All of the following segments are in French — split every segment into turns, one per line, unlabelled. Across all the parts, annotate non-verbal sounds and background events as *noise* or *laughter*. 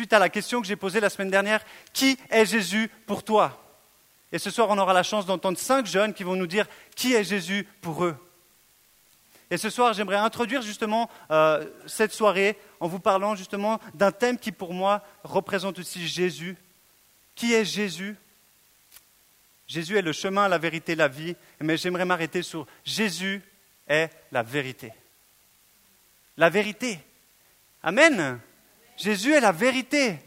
suite à la question que j'ai posée la semaine dernière, qui est Jésus pour toi? Et ce soir, on aura la chance d'entendre cinq jeunes qui vont nous dire qui est Jésus pour eux. Et ce soir, j'aimerais introduire justement euh, cette soirée en vous parlant justement d'un thème qui pour moi représente aussi Jésus. Qui est Jésus? Jésus est le chemin, la vérité, la vie, mais j'aimerais m'arrêter sur Jésus est la vérité. La vérité. Amen. Jésus est la vérité.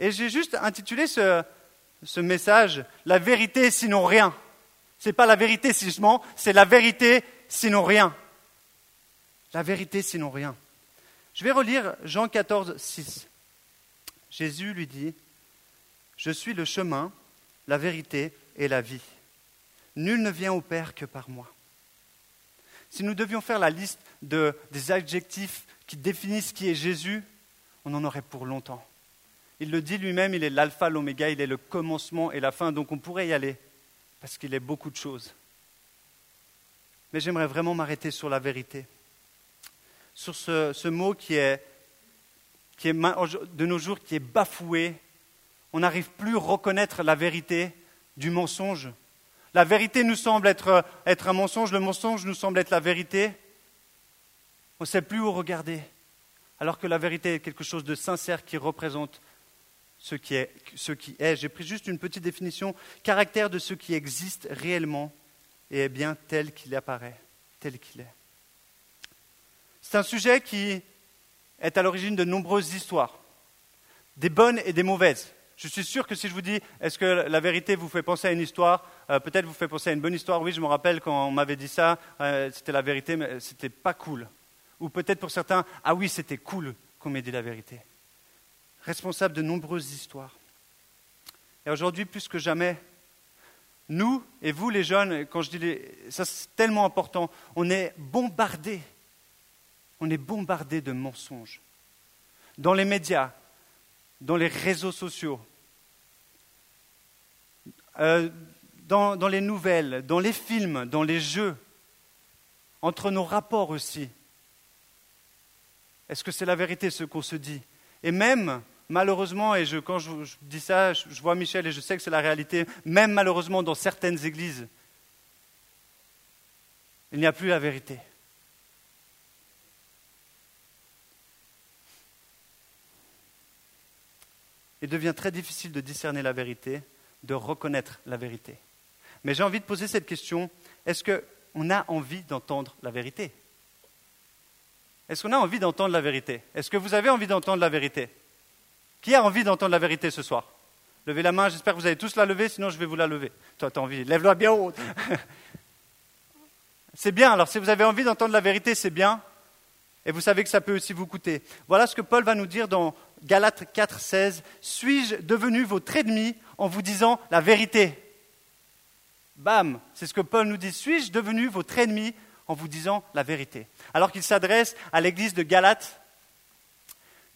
Et j'ai juste intitulé ce, message La vérité sinon rien. Ce n'est pas la vérité si je mens, c'est la vérité sinon rien. La vérité sinon rien. Je vais relire Jean 14, 6. Jésus lui dit Je suis le chemin, la vérité et la vie. Nul ne vient au Père que par moi. Si nous devions faire la liste de, des adjectifs qui définissent qui est Jésus, on en aurait pour longtemps. Il le dit lui-même, il est l'alpha, l'oméga, il est le commencement et la fin, donc on pourrait y aller, parce qu'il est beaucoup de choses. Mais j'aimerais vraiment m'arrêter sur la vérité, sur ce, mot qui est, qui est de nos jours qui est bafoué. On n'arrive plus à reconnaître la vérité du mensonge. La vérité nous semble être, un mensonge, le mensonge nous semble être la vérité. On ne sait plus où regarder, alors que la vérité est quelque chose de sincère qui représente ce qui est. Ce qui est. J'ai pris juste une petite définition, caractère de ce qui existe réellement et est bien tel qu'il apparaît, tel qu'il est. C'est un sujet qui est à l'origine de nombreuses histoires, des bonnes et des mauvaises. Je suis sûr que si je vous dis est-ce que la vérité vous fait penser à une histoire, euh, peut-être vous fait penser à une bonne histoire. Oui, je me rappelle quand on m'avait dit ça, euh, c'était la vérité, mais c'était pas cool. Ou peut-être pour certains, ah oui, c'était cool qu'on m'ait dit la vérité. Responsable de nombreuses histoires. Et aujourd'hui, plus que jamais, nous et vous les jeunes, quand je dis les, ça c'est tellement important, on est bombardés, on est bombardés de mensonges. Dans les médias, dans les réseaux sociaux, euh, dans, les nouvelles, dans les films, dans les jeux, entre nos rapports aussi. Est-ce que c'est la vérité ce qu'on se dit? Et même, malheureusement, et je, quand je, dis ça, je, je, vois Michel et je sais que c'est la réalité, même malheureusement dans certaines églises, il n'y a plus la vérité. Il devient très difficile de discerner la vérité, de reconnaître la vérité. Mais j'ai envie de poser cette question, est-ce qu'on a envie d'entendre la vérité? Est-ce qu'on a envie d'entendre la vérité? Est-ce que vous avez envie d'entendre la vérité? Qui a envie d'entendre la vérité ce soir? Levez la main, j'espère que vous allez tous la lever, sinon je vais vous la lever. Toi, tu as envie, lève-la bien haute. *laughs* c'est bien, alors si vous avez envie d'entendre la vérité, c'est bien. Et vous savez que ça peut aussi vous coûter. Voilà ce que Paul va nous dire dans Galates 4, 16. Suis-je devenu votre ennemi en vous disant la vérité? Bam C'est ce que Paul nous dit. Suis-je devenu votre ennemi en vous disant la vérité? Alors qu'il s'adresse à l'église de Galate,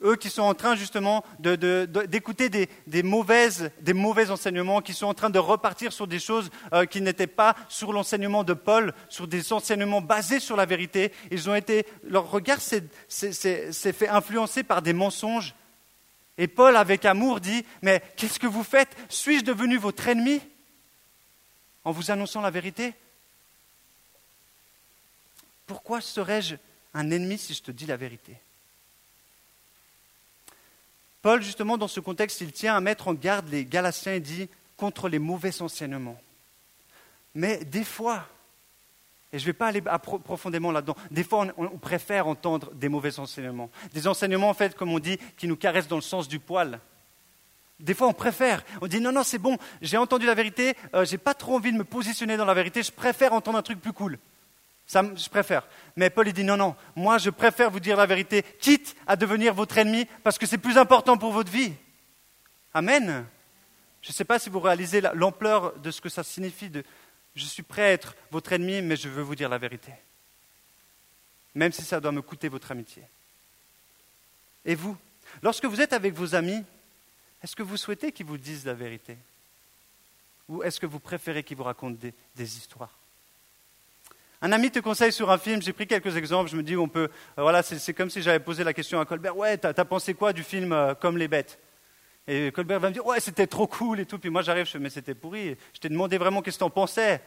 eux qui sont en train justement d'écouter des, mauvaises, mauvais enseignements, qui sont en train de repartir sur des choses euh, qui n'étaient pas sur l'enseignement de Paul, sur des enseignements basés sur la vérité. Ils ont été, leur regard s'est fait influencer par des mensonges. Et Paul, avec amour, dit, mais qu'est-ce que vous faites? Suis-je devenu votre ennemi? En vous annonçant la vérité? Pourquoi serais-je un ennemi si je te dis la vérité? Paul, justement, dans ce contexte, il tient à mettre en garde les Galatiens et dit contre les mauvais enseignements. Mais des fois, et je ne vais pas aller profondément là-dedans, des fois on, préfère entendre des mauvais enseignements. Des enseignements, en fait, comme on dit, qui nous caressent dans le sens du poil. Des fois, on préfère. On dit non, non, c'est bon, j'ai entendu la vérité, euh, je n'ai pas trop envie de me positionner dans la vérité, je préfère entendre un truc plus cool. Ça, je préfère. Mais Paul, il dit non, non, moi, je préfère vous dire la vérité, quitte à devenir votre ennemi, parce que c'est plus important pour votre vie. Amen. Je ne sais pas si vous réalisez l'ampleur de ce que ça signifie de je suis prêt à être votre ennemi, mais je veux vous dire la vérité. Même si ça doit me coûter votre amitié. Et vous, lorsque vous êtes avec vos amis, est-ce que vous souhaitez qu'ils vous disent la vérité? Ou est-ce que vous préférez qu'ils vous racontent des histoires? Un ami te conseille sur un film, j'ai pris quelques exemples, je me dis, on peut, euh, voilà, c'est comme si j'avais posé la question à Colbert, ouais, t'as as pensé quoi du film euh, Comme les bêtes? Et Colbert va me dire, ouais, c'était trop cool et tout, puis moi j'arrive, je mais c'était pourri, je t'ai demandé vraiment qu'est-ce que t'en pensais.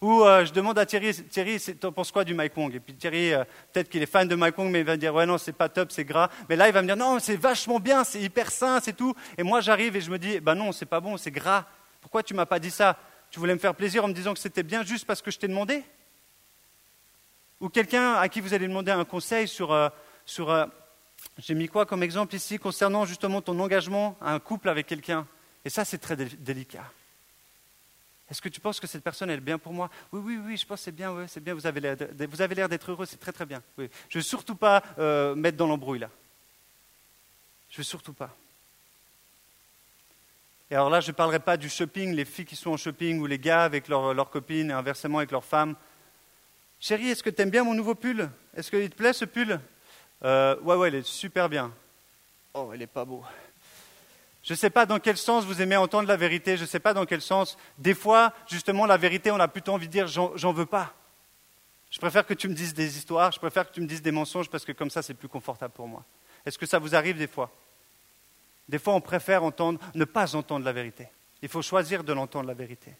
Ou euh, je demande à Thierry, Thierry, t'en penses quoi du Mike Wong? Et puis Thierry, peut-être qu'il est fan de Mike Wong, mais il va me dire, ouais, non, c'est pas top, c'est gras. Mais là, il va me dire, non, c'est vachement bien, c'est hyper sain, c'est tout. Et moi, j'arrive et je me dis, ben non, c'est pas bon, c'est gras. Pourquoi tu m'as pas dit ça? Tu voulais me faire plaisir en me disant que c'était bien juste parce que je t'ai demandé? Ou quelqu'un à qui vous allez demander un conseil sur, euh, sur euh, j'ai mis quoi comme exemple ici, concernant justement ton engagement à un couple avec quelqu'un? Et ça, c'est très délicat. Est-ce que tu penses que cette personne est bien pour moi? Oui, oui, oui, je pense que c'est bien, c'est bien, vous avez l'air d'être heureux, c'est très très bien. Je ne veux surtout pas euh, mettre dans l'embrouille là. Je ne veux surtout pas. Et alors là, je ne parlerai pas du shopping, les filles qui sont en shopping ou les gars avec leurs copines et inversement avec leurs femmes. Chérie, est-ce que tu aimes bien mon nouveau pull? Est-ce qu'il te plaît ce pull? Euh, Ouais, ouais, il est super bien. Oh, il n'est pas beau. Je ne sais pas dans quel sens vous aimez entendre la vérité, je ne sais pas dans quel sens. Des fois, justement, la vérité, on a plutôt envie de dire j'en veux pas. Je préfère que tu me dises des histoires, je préfère que tu me dises des mensonges parce que comme ça, c'est plus confortable pour moi. Est-ce que ça vous arrive des fois? Des fois, on préfère entendre, ne pas entendre la vérité. Il faut choisir de l'entendre la vérité.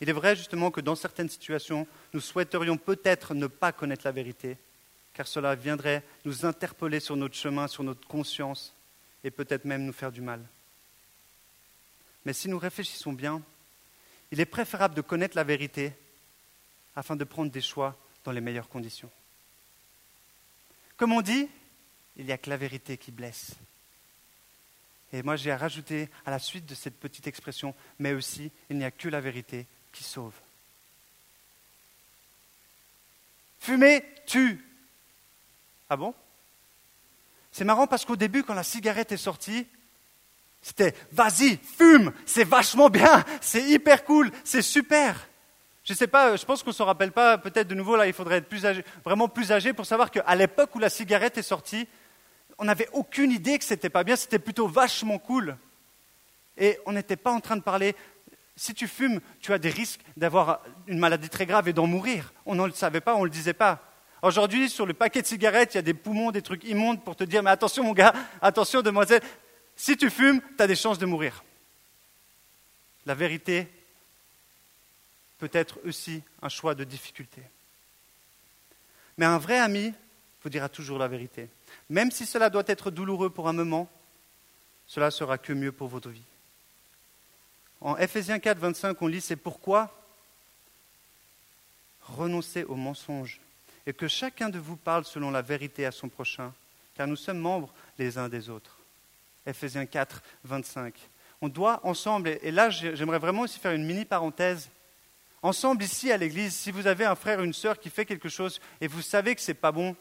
Il est vrai justement que dans certaines situations, nous souhaiterions peut-être ne pas connaître la vérité, car cela viendrait nous interpeller sur notre chemin, sur notre conscience, et peut-être même nous faire du mal. Mais si nous réfléchissons bien, il est préférable de connaître la vérité afin de prendre des choix dans les meilleures conditions. Comme on dit, il n'y a que la vérité qui blesse. Et moi j'ai à rajouter à la suite de cette petite expression, mais aussi, il n'y a que la vérité qui sauve. Fumer tue. Ah bon? C'est marrant parce qu'au début, quand la cigarette est sortie, c'était vas-y, fume, c'est vachement bien, c'est hyper cool, c'est super. Je ne sais pas, je pense qu'on ne se rappelle pas, peut-être de nouveau, là, il faudrait être plus âgé, vraiment plus âgé pour savoir qu'à l'époque où la cigarette est sortie, on n'avait aucune idée que c'était pas bien, c'était plutôt vachement cool. Et on n'était pas en train de parler si tu fumes, tu as des risques d'avoir une maladie très grave et d'en mourir. On ne le savait pas, on ne le disait pas. Aujourd'hui, sur le paquet de cigarettes, il y a des poumons, des trucs immondes pour te dire, mais attention mon gars, attention demoiselle, si tu fumes, tu as des chances de mourir. La vérité peut être aussi un choix de difficulté. Mais un vrai ami vous dira toujours la vérité. Même si cela doit être douloureux pour un moment, cela sera que mieux pour votre vie. En Ephésiens 4, 25, on lit C'est pourquoi renoncez au mensonge et que chacun de vous parle selon la vérité à son prochain, car nous sommes membres les uns des autres. Ephésiens 4, 25. On doit ensemble, et là j'aimerais vraiment aussi faire une mini parenthèse, ensemble ici à l'église, si vous avez un frère ou une sœur qui fait quelque chose et vous savez que ce n'est pas bon,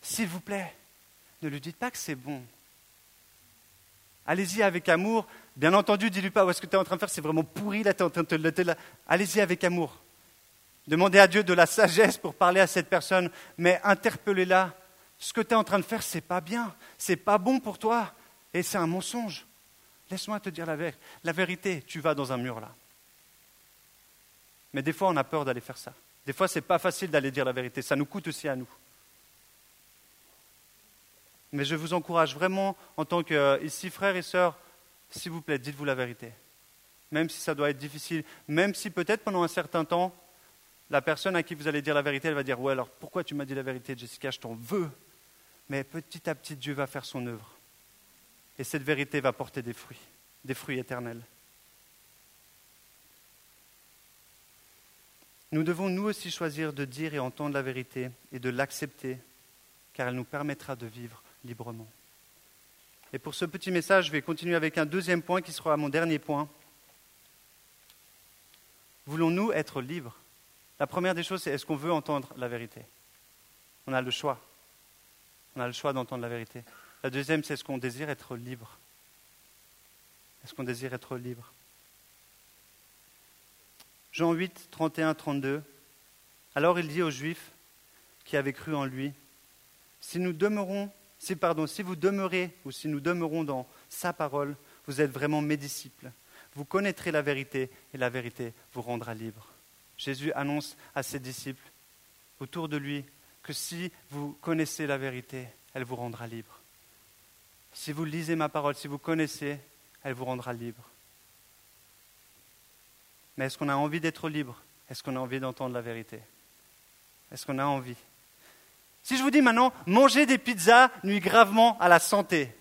s'il vous plaît, ne lui dites pas que c'est bon. Allez-y avec amour. Bien entendu, dis-lui pas, ce que tu es en train de faire, c'est vraiment pourri, là, tu es en train de te... Allez-y avec amour. Demandez à Dieu de la sagesse pour parler à cette personne, mais interpellez-la. Ce que tu es en train de faire, c'est pas bien, c'est pas bon pour toi, et c'est un mensonge. Laisse-moi te dire la, la vérité, tu vas dans un mur là. Mais des fois, on a peur d'aller faire ça. Des fois, ce n'est pas facile d'aller dire la vérité, ça nous coûte aussi à nous. Mais je vous encourage vraiment, en tant que ici, frères et sœurs, s'il vous plaît, dites-vous la vérité. Même si ça doit être difficile, même si peut-être pendant un certain temps, la personne à qui vous allez dire la vérité, elle va dire Ouais, alors pourquoi tu m'as dit la vérité, Jessica? Je t'en veux. Mais petit à petit, Dieu va faire son œuvre. Et cette vérité va porter des fruits, des fruits éternels. Nous devons nous aussi choisir de dire et entendre la vérité et de l'accepter, car elle nous permettra de vivre librement. Et pour ce petit message, je vais continuer avec un deuxième point qui sera mon dernier point. Voulons-nous être libres? La première des choses, c'est est-ce qu'on veut entendre la vérité? On a le choix. On a le choix d'entendre la vérité. La deuxième, c'est est-ce qu'on désire être libre? Est-ce qu'on désire être libre? Jean 8, 31, 32. Alors il dit aux Juifs qui avaient cru en lui, si nous demeurons si, pardon, si vous demeurez ou si nous demeurons dans sa parole, vous êtes vraiment mes disciples. Vous connaîtrez la vérité et la vérité vous rendra libre. Jésus annonce à ses disciples autour de lui que si vous connaissez la vérité, elle vous rendra libre. Si vous lisez ma parole, si vous connaissez, elle vous rendra libre. Mais est-ce qu'on a envie d'être libre? Est-ce qu'on a envie d'entendre la vérité? Est-ce qu'on a envie? Si je vous dis maintenant, manger des pizzas nuit gravement à la santé.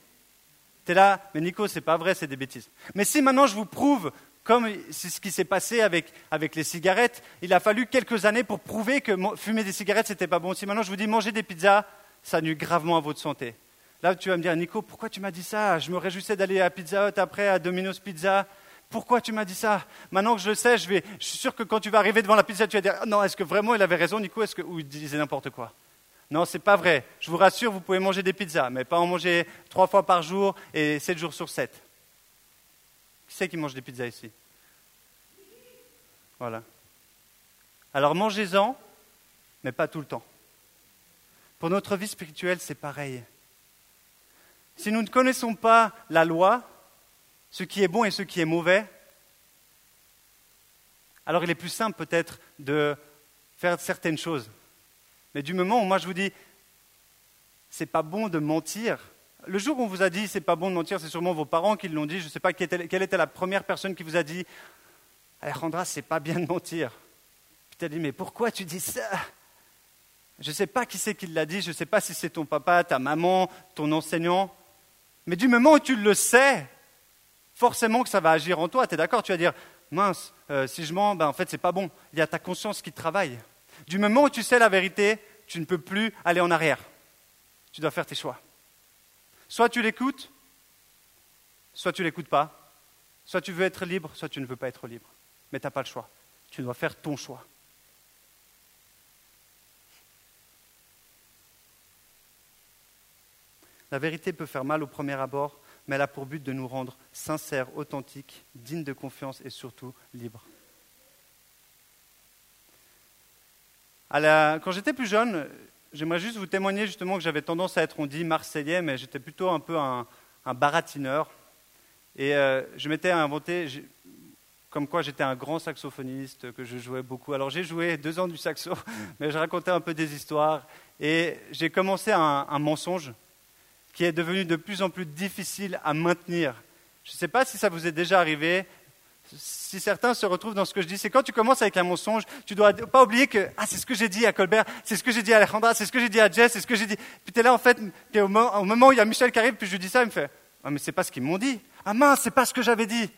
T'es là, mais Nico, c'est pas vrai, c'est des bêtises. Mais si maintenant je vous prouve, comme c'est ce qui s'est passé avec, les cigarettes, il a fallu quelques années pour prouver que fumer des cigarettes, c'était pas bon. Si maintenant je vous dis manger des pizzas, ça nuit gravement à votre santé. Là, tu vas me dire, Nico, pourquoi tu m'as dit ça? Je me réjouissais d'aller à Pizza Hut après, à Domino's Pizza. Pourquoi tu m'as dit ça? Maintenant que je le sais, je, vais, je suis sûr que quand tu vas arriver devant la pizza, tu vas dire, non, est-ce que vraiment il avait raison, Nico, est-ce que, ou il disait n'importe quoi? Non, c'est pas vrai. Je vous rassure, vous pouvez manger des pizzas, mais pas en manger trois fois par jour et sept jours sur sept. Qui c'est qui mange des pizzas ici? Voilà. Alors mangez-en, mais pas tout le temps. Pour notre vie spirituelle, c'est pareil. Si nous ne connaissons pas la loi, ce qui est bon et ce qui est mauvais, alors il est plus simple peut-être de faire certaines choses. Mais du moment où moi je vous dis, c'est pas bon de mentir, le jour où on vous a dit c'est pas bon de mentir, c'est sûrement vos parents qui l'ont dit, je ne sais pas quelle était, la première personne qui vous a dit, Alejandra, c'est pas bien de mentir. Puis tu as dit, mais pourquoi tu dis ça? Je ne sais pas qui c'est qui l'a dit, je ne sais pas si c'est ton papa, ta maman, ton enseignant. Mais du moment où tu le sais, forcément que ça va agir en toi. Tu es d'accord? Tu vas dire, mince, euh, si je mens, ben, en fait, c'est pas bon. Il y a ta conscience qui travaille. Du moment où tu sais la vérité, tu ne peux plus aller en arrière. Tu dois faire tes choix. Soit tu l'écoutes, soit tu l'écoutes pas. Soit tu veux être libre, soit tu ne veux pas être libre. Mais tu n'as pas le choix. Tu dois faire ton choix. La vérité peut faire mal au premier abord, mais elle a pour but de nous rendre sincères, authentiques, dignes de confiance et surtout libres. quand j'étais plus jeune, j'aimerais juste vous témoigner justement que j'avais tendance à être, on dit, marseillais, mais j'étais plutôt un peu un, baratineur. Et euh, je m'étais inventé, comme quoi j'étais un grand saxophoniste, que je jouais beaucoup. Alors j'ai joué deux ans du saxo, *laughs* mais je racontais un peu des histoires. Et j'ai commencé un mensonge qui est devenu de plus en plus difficile à maintenir. Je ne sais pas si ça vous est déjà arrivé, si certains se retrouvent dans ce que je dis, c'est quand tu commences avec un mensonge, tu dois pas oublier que ah, c'est ce que j'ai dit à Colbert, c'est ce que j'ai dit à Alejandra, c'est ce que j'ai dit à Jess, c'est ce que j'ai dit. Puis tu es là en fait, au, moment, où il y a Michel qui arrive, puis je lui dis ça, il me fait ah, mais c'est pas ce qu'ils m'ont dit. Ah mince, c'est pas ce que j'avais dit.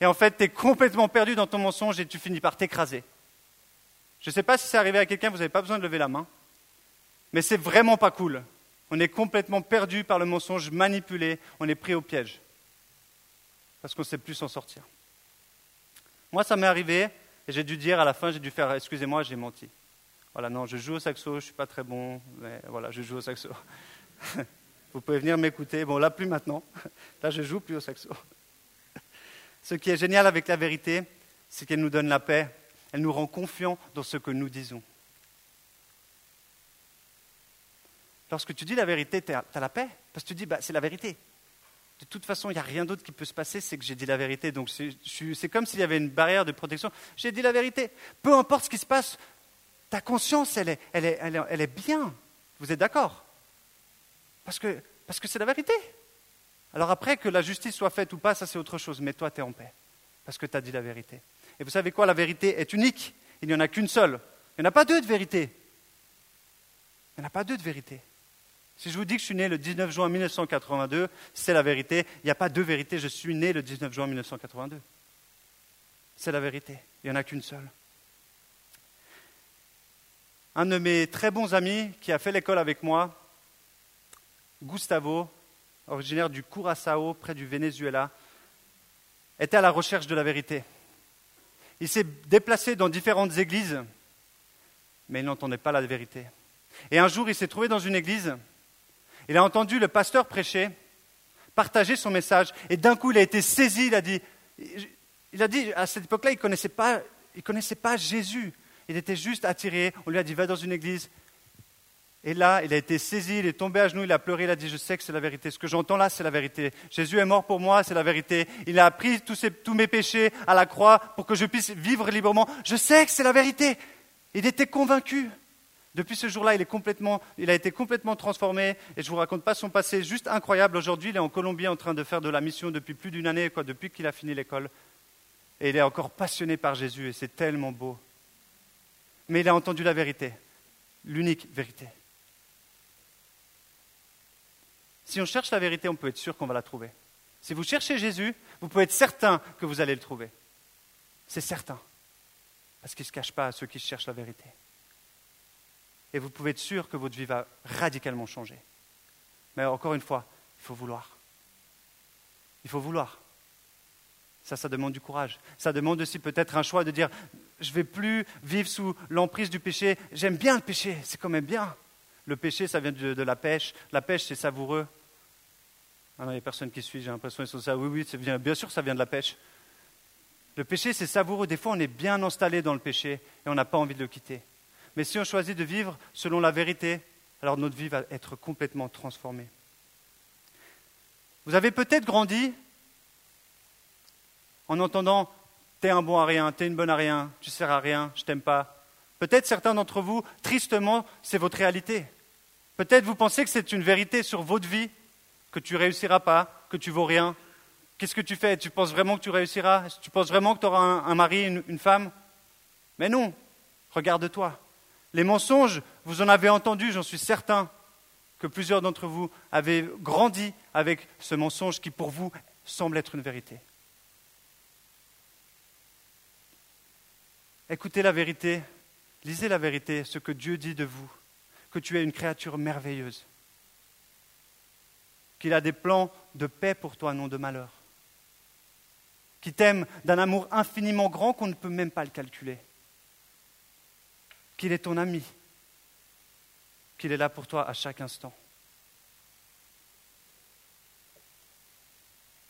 Et en fait, tu es complètement perdu dans ton mensonge et tu finis par t'écraser. Je ne sais pas si c'est arrivé à quelqu'un, vous n'avez pas besoin de lever la main, mais c'est vraiment pas cool. On est complètement perdu par le mensonge manipulé, on est pris au piège. Parce qu'on ne sait plus s'en sortir. Moi, ça m'est arrivé, et j'ai dû dire à la fin, j'ai dû faire, excusez-moi, j'ai menti. Voilà, non, je joue au saxo, je ne suis pas très bon, mais voilà, je joue au saxo. *laughs* Vous pouvez venir m'écouter. Bon, là, plus maintenant. Là, je joue plus au saxo. *laughs* Ce qui est génial avec la vérité, c'est qu'elle nous donne la paix. Elle nous rend confiants dans ce que nous disons. Lorsque tu dis la vérité, tu as, la paix, parce que tu dis, bah, c'est la vérité. De toute façon, il n'y a rien d'autre qui peut se passer, c'est que j'ai dit la vérité. Donc c'est comme s'il y avait une barrière de protection. J'ai dit la vérité. Peu importe ce qui se passe, ta conscience, elle est, bien. Vous êtes d'accord? Parce que c'est la vérité. Alors après, que la justice soit faite ou pas, ça c'est autre chose. Mais toi, tu es en paix. Parce que tu as dit la vérité. Et vous savez quoi? La vérité est unique. Il n'y en a qu'une seule. Il n'y en a pas deux de vérité. Il n'y en a pas deux de vérité. Si je vous dis que je suis né le 19 juin 1982, c'est la vérité. Il n'y a pas deux vérités. Je suis né le 19 juin 1982. C'est la vérité. Il n'y en a qu'une seule. Un de mes très bons amis qui a fait l'école avec moi, Gustavo, originaire du Curaçao, près du Venezuela, était à la recherche de la vérité. Il s'est déplacé dans différentes églises, mais il n'entendait pas la vérité. Et un jour, il s'est trouvé dans une église il a entendu le pasteur prêcher, partager son message, et d'un coup, il a été saisi, il a dit, il a dit à cette époque-là, il ne connaissait, pas, connaissait pas Jésus. Il était juste attiré, on lui a dit, va dans une église. Et là, il a été saisi, il est tombé à genoux, il a pleuré, il a dit, je sais que c'est la vérité. Ce que j'entends là, c'est la vérité. Jésus est mort pour moi, c'est la vérité. Il a pris tous, tous, mes péchés à la croix pour que je puisse vivre librement. Je sais que c'est la vérité. Il était convaincu. Depuis ce jour-là, il, il, a été complètement transformé. Et je ne vous raconte pas son passé, juste incroyable. Aujourd'hui, il est en Colombie en train de faire de la mission depuis plus d'une année, depuis qu'il a fini l'école. Et il est encore passionné par Jésus, et c'est tellement beau. Mais il a entendu la vérité, l'unique vérité. Si on cherche la vérité, on peut être sûr qu'on va la trouver. Si vous cherchez Jésus, vous pouvez être certain que vous allez le trouver. C'est certain. Parce qu'il ne se cache pas à ceux qui cherchent la vérité. Et vous pouvez être sûr que votre vie va radicalement changer. Mais encore une fois, il faut vouloir. Il faut vouloir. Ça, ça demande du courage. Ça demande aussi peut-être un choix de dire, je ne vais plus vivre sous l'emprise du péché. J'aime bien le péché, c'est quand même bien. Le péché, ça vient de la pêche. La pêche, c'est savoureux. Ah non, il y a personne qui suit, j'ai l'impression qu'ils sont ça. Oui, oui, bien sûr, ça vient de la pêche. Le péché, c'est savoureux. Des fois, on est bien installé dans le péché et on n'a pas envie de le quitter. Mais si on choisit de vivre selon la vérité, alors notre vie va être complètement transformée. Vous avez peut-être grandi en entendant T'es un bon à rien, t'es une bonne à rien, tu sers à rien, je t'aime pas. Peut-être certains d'entre vous, tristement, c'est votre réalité. Peut-être vous pensez que c'est une vérité sur votre vie que tu réussiras pas, que tu vaux rien. Qu'est-ce que tu fais? Tu penses vraiment que tu réussiras? Tu penses vraiment que tu auras un, mari, une, une femme? Mais non, regarde-toi. Les mensonges, vous en avez entendu, j'en suis certain, que plusieurs d'entre vous avez grandi avec ce mensonge qui pour vous semble être une vérité. Écoutez la vérité, lisez la vérité, ce que Dieu dit de vous, que tu es une créature merveilleuse, qu'il a des plans de paix pour toi, non de malheur, qui t'aime d'un amour infiniment grand qu'on ne peut même pas le calculer, qu'il est ton ami, qu'il est là pour toi à chaque instant.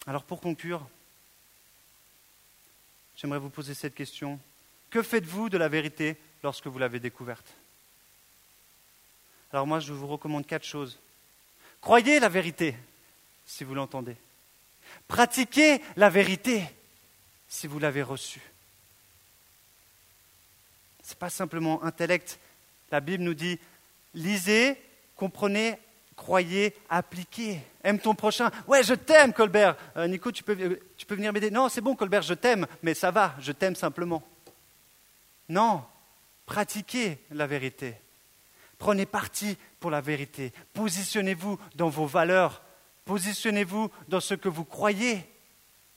Alors pour conclure, j'aimerais vous poser cette question. Que faites-vous de la vérité lorsque vous l'avez découverte? Alors moi, je vous recommande quatre choses. Croyez la vérité, si vous l'entendez. Pratiquez la vérité si vous l'avez reçue. N'est pas simplement intellect. La Bible nous dit lisez, comprenez, croyez, appliquez. Aime ton prochain. Ouais, je t'aime, Colbert. Euh, Nico, tu peux, tu peux venir m'aider Non, c'est bon, Colbert, je t'aime, mais ça va, je t'aime simplement. Non, pratiquez la vérité. Prenez parti pour la vérité. Positionnez-vous dans vos valeurs Positionnez-vous dans ce que vous croyez,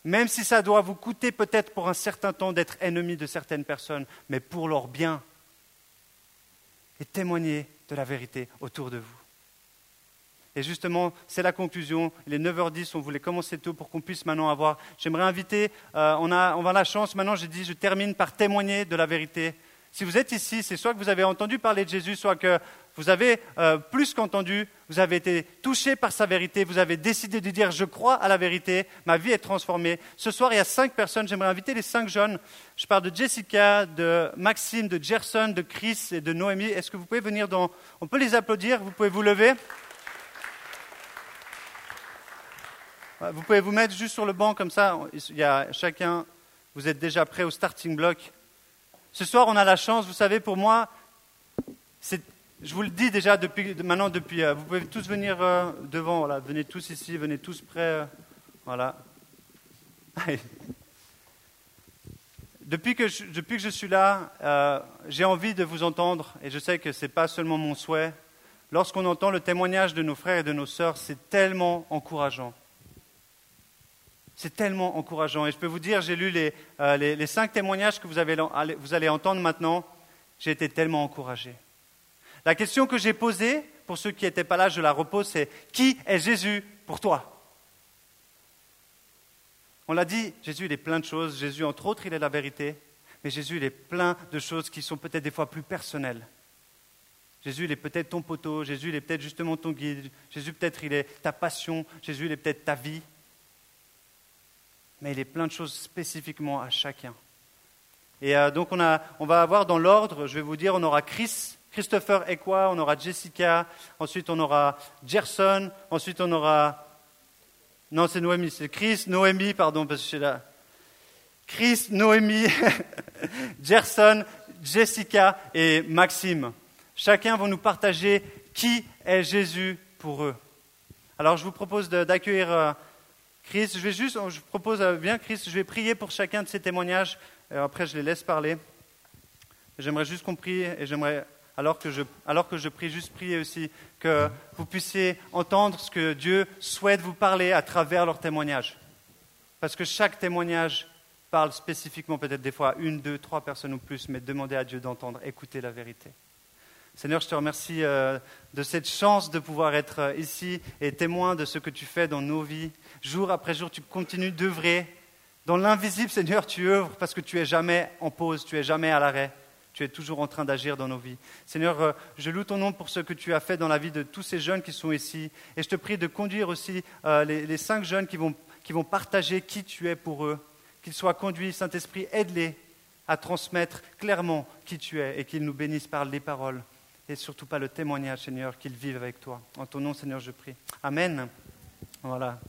même si ça doit vous coûter peut-être pour un certain temps d'être ennemi de certaines personnes, mais pour leur bien. Et témoignez de la vérité autour de vous. Et justement, c'est la conclusion. Il est 9h10, on voulait commencer tôt pour qu'on puisse maintenant avoir. J'aimerais inviter, euh, on, a, on a la chance, maintenant j'ai dit, je termine par témoigner de la vérité. Si vous êtes ici, c'est soit que vous avez entendu parler de Jésus, soit que vous avez euh, plus qu'entendu, vous avez été touché par sa vérité, vous avez décidé de dire je crois à la vérité, ma vie est transformée. Ce soir, il y a cinq personnes, j'aimerais inviter les cinq jeunes. Je parle de Jessica, de Maxime, de Gerson, de Chris et de Noémie. Est-ce que vous pouvez venir dans... On peut les applaudir, vous pouvez vous lever. Vous pouvez vous mettre juste sur le banc comme ça. Il y a chacun, vous êtes déjà prêt au starting block. Ce soir, on a la chance, vous savez, pour moi, je vous le dis déjà depuis, maintenant, depuis, euh, vous pouvez tous venir euh, devant, venez tous ici, venez tous près, euh, voilà. *laughs* depuis, que je, depuis que je suis là, j'ai envie de vous entendre, et je sais que ce n'est pas seulement mon souhait. Lorsqu'on entend le témoignage de nos frères et de nos sœurs, c'est tellement encourageant. C'est tellement encourageant. Et je peux vous dire, j'ai lu les, euh, cinq témoignages que vous, vous allez entendre maintenant. J'ai été tellement encouragé. La question que j'ai posée, pour ceux qui n'étaient pas là, je la repose, c'est qui est Jésus pour toi? On l'a dit, Jésus, il est plein de choses. Jésus, entre autres, il est la vérité. Mais Jésus, il est plein de choses qui sont peut-être des fois plus personnelles. Jésus, il est peut-être ton poteau. Jésus, il est peut-être justement ton guide. Jésus, peut-être, il est ta passion. Jésus, il est peut-être ta vie mais il est plein de choses spécifiquement à chacun. Et euh, donc on, a, on, va avoir dans l'ordre, je vais vous dire, on aura Chris Christopher quoi On aura Jessica, ensuite on aura Gerson, ensuite on aura... Non, c'est Noémie, c'est Chris, Noémie, pardon, parce que je suis là. Chris, Noémie, *laughs* Gerson, Jessica et Maxime. Chacun va nous partager qui est Jésus pour eux. Alors je vous propose d'accueillir euh, Chris. Je vais juste, je propose euh, bien Chris, je vais prier pour chacun de ces témoignages. après je les laisse parler. J'aimerais juste qu'on prie et j'aimerais, alors que, je, alors que je prie, juste prier aussi que vous puissiez entendre ce que Dieu souhaite vous parler à travers leurs témoignages. Parce que chaque témoignage parle spécifiquement peut-être des fois à une, deux, trois personnes ou plus, mais demandez à Dieu d'entendre, écouter la vérité. Seigneur, je te remercie euh, de cette chance de pouvoir être euh, ici et témoin de ce que tu fais dans nos vies. Jour après jour, tu continues d'œuvrer. Dans l'invisible, Seigneur, tu œuvres parce que tu es jamais en pause, tu es jamais à l'arrêt. Tu es toujours en train d'agir dans nos vies. Seigneur, euh, je loue ton nom pour ce que tu as fait dans la vie de tous ces jeunes qui sont ici. Et je te prie de conduire aussi les, cinq jeunes qui vont, qui vont partager qui tu es pour eux qu'ils soient conduits, Saint-Esprit, aide-les à transmettre clairement qui tu es et qu'ils nous bénissent par les paroles et surtout pas le témoignage, Seigneur, qu'ils vivent avec toi. En ton nom, Seigneur, je prie. Amen. Voilà.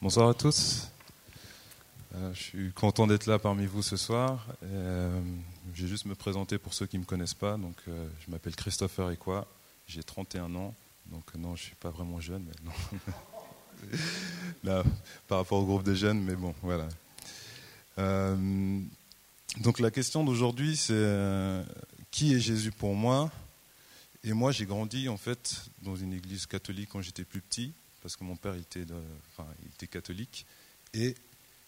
Bonsoir à tous. Euh, je suis content d'être là parmi vous ce soir. Euh, je vais juste me présenter pour ceux qui ne me connaissent pas. Donc, euh, je m'appelle Christopher Equa, j'ai 31 ans. Donc non, je ne suis pas vraiment jeune, mais non. *laughs* Là, par rapport au groupe des jeunes, mais bon, voilà. Euh, donc la question d'aujourd'hui, c'est euh, qui est Jésus pour moi? Et moi, j'ai grandi en fait dans une église catholique quand j'étais plus petit, parce que mon père était, enfin, il était catholique, et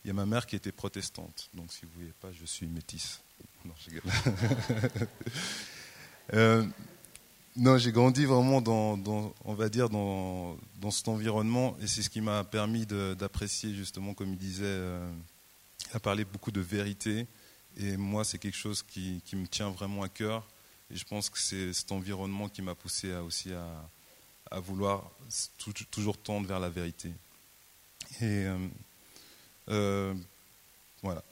il y a ma mère qui était protestante. Donc si vous ne voyez pas, je suis métisse. *laughs* Euh, non, j'ai grandi vraiment dans, on va dire, dans, dans cet environnement, et c'est ce qui m'a permis d'apprécier justement, comme il disait, euh, à parler beaucoup de vérité. Et moi, c'est quelque chose qui, me tient vraiment à cœur. Et je pense que c'est cet environnement qui m'a poussé aussi à, à vouloir toujours tendre vers la vérité. Et euh, euh, voilà.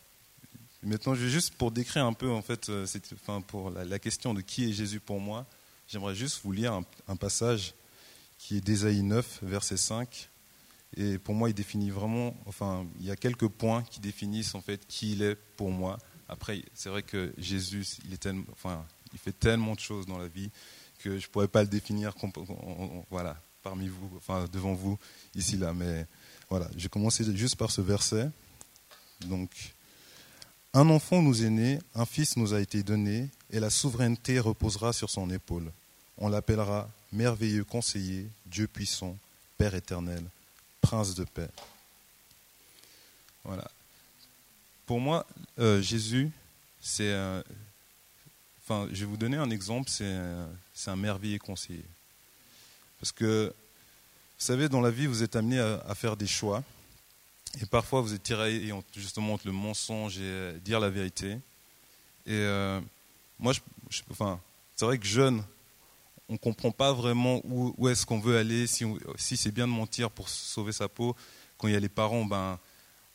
Maintenant, juste pour décrire un peu en fait, enfin, pour la, question de qui est Jésus pour moi. J'aimerais juste vous lire un, passage qui est d'Ésaïe 9, verset 5. Et pour moi, il définit vraiment, enfin, il y a quelques points qui définissent en fait qui il est pour moi. Après, c'est vrai que Jésus, il, fait tellement de choses dans la vie que je ne pourrais pas le définir voilà, parmi vous, enfin, devant vous, ici, là. Mais voilà, je vais commencer juste par ce verset. Donc, un enfant nous est né, un fils nous a été donné, et la souveraineté reposera sur son épaule. On l'appellera merveilleux conseiller, Dieu puissant, Père éternel, Prince de paix. Voilà. Pour moi, euh, Jésus, c'est. enfin, je vais vous donner un exemple, c'est un, merveilleux conseiller. Parce que, vous savez, dans la vie, vous êtes amené à, faire des choix. Et parfois, vous êtes tiré justement entre le mensonge et dire la vérité. Et euh, moi, enfin, c'est vrai que jeune, on ne comprend pas vraiment où, est-ce qu'on veut aller, si, si c'est bien de mentir pour sauver sa peau. Quand il y a les parents, ben,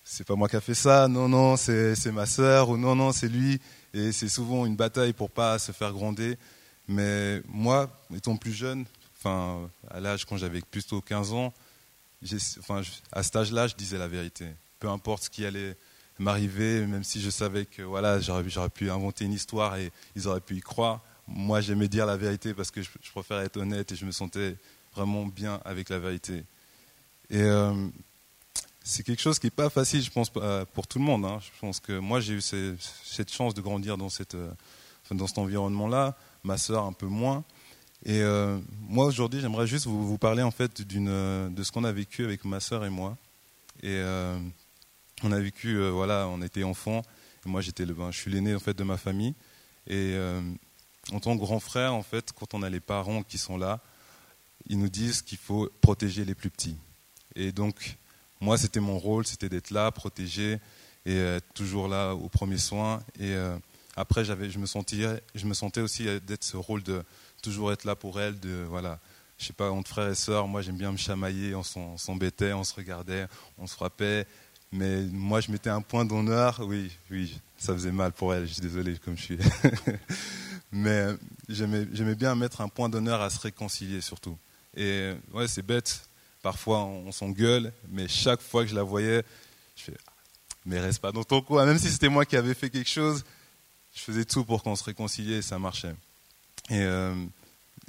c'est pas moi qui a fait ça, non, non, c'est ma sœur, ou non, non, c'est lui. Et c'est souvent une bataille pour pas se faire gronder. Mais moi, étant plus jeune, enfin, à l'âge quand j'avais plutôt 15 ans, à cet âge-là, je disais la vérité. Peu importe ce qui allait m'arriver, même si je savais que voilà, j'aurais pu inventer une histoire et ils auraient pu y croire moi j'aimais dire la vérité parce que je, préfère être honnête et je me sentais vraiment bien avec la vérité. Et euh, c'est quelque chose qui n'est pas facile, je pense, euh, pour tout le monde. Hein. Je pense que moi j'ai eu cette chance de grandir dans, euh, dans cet environnement-là, ma sœur un peu moins. Et moi aujourd'hui j'aimerais juste vous, parler en fait de ce qu'on a vécu avec ma sœur et moi. Et on a vécu, voilà, on était enfants. Moi j'étais le, ben, je suis l'aîné en fait de ma famille. Et en tant que grand frère, en fait, quand on a les parents qui sont là, ils nous disent qu'il faut protéger les plus petits. Et donc, moi, c'était mon rôle, c'était d'être là, protéger, et être toujours là au premier soin. Et euh, après, j'avais, je me sentais, je me sentais aussi d'être ce rôle de toujours être là pour elle, de voilà, je sais pas, entre frères et sœurs. Moi, j'aime bien me chamailler, on s'embêtait, on se regardait, on se frappait. Mais moi, je mettais un point d'honneur. Oui, oui, ça faisait mal pour elle. Je suis désolé, comme je suis. *laughs* mais j'aimais bien mettre un point d'honneur à se réconcilier surtout. Et ouais, c'est bête. Parfois, on s'engueule, mais chaque fois que je la voyais, je fais, mais reste pas dans ton coin. Même si c'était moi qui avais fait quelque chose, je faisais tout pour qu'on se réconcilie et ça marchait. Et, euh,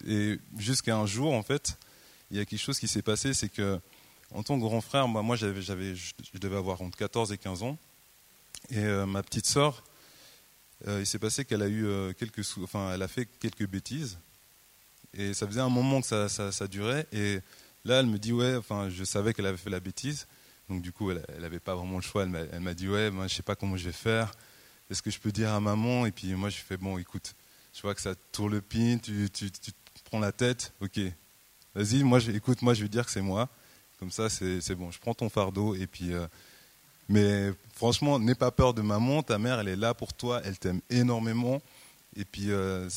et jusqu'à un jour, en fait, il y a quelque chose qui s'est passé, c'est que en tant que grand frère, moi, j'avais, je devais avoir entre 14 et 15 ans, et euh, ma petite sœur, euh, il s'est passé qu'elle a eu quelques, enfin, elle a fait quelques bêtises, et ça faisait un moment que ça, ça, durait, et là, elle me dit ouais, enfin, je savais qu'elle avait fait la bêtise, donc du coup, elle n'avait pas vraiment le choix. Elle m'a dit ouais, moi, je sais pas comment je vais faire. Est-ce que je peux dire à maman? Et puis moi, je fais bon, écoute, je vois que ça tourne le pin, prends la tête, ok. Vas-y, moi, écoute, moi, je vais dire que c'est moi. Comme ça, c'est bon. Je prends ton fardeau et puis. Euh, mais franchement, n'aie pas peur de maman. Ta mère, elle est là pour toi. Elle t'aime énormément. Et puis, euh,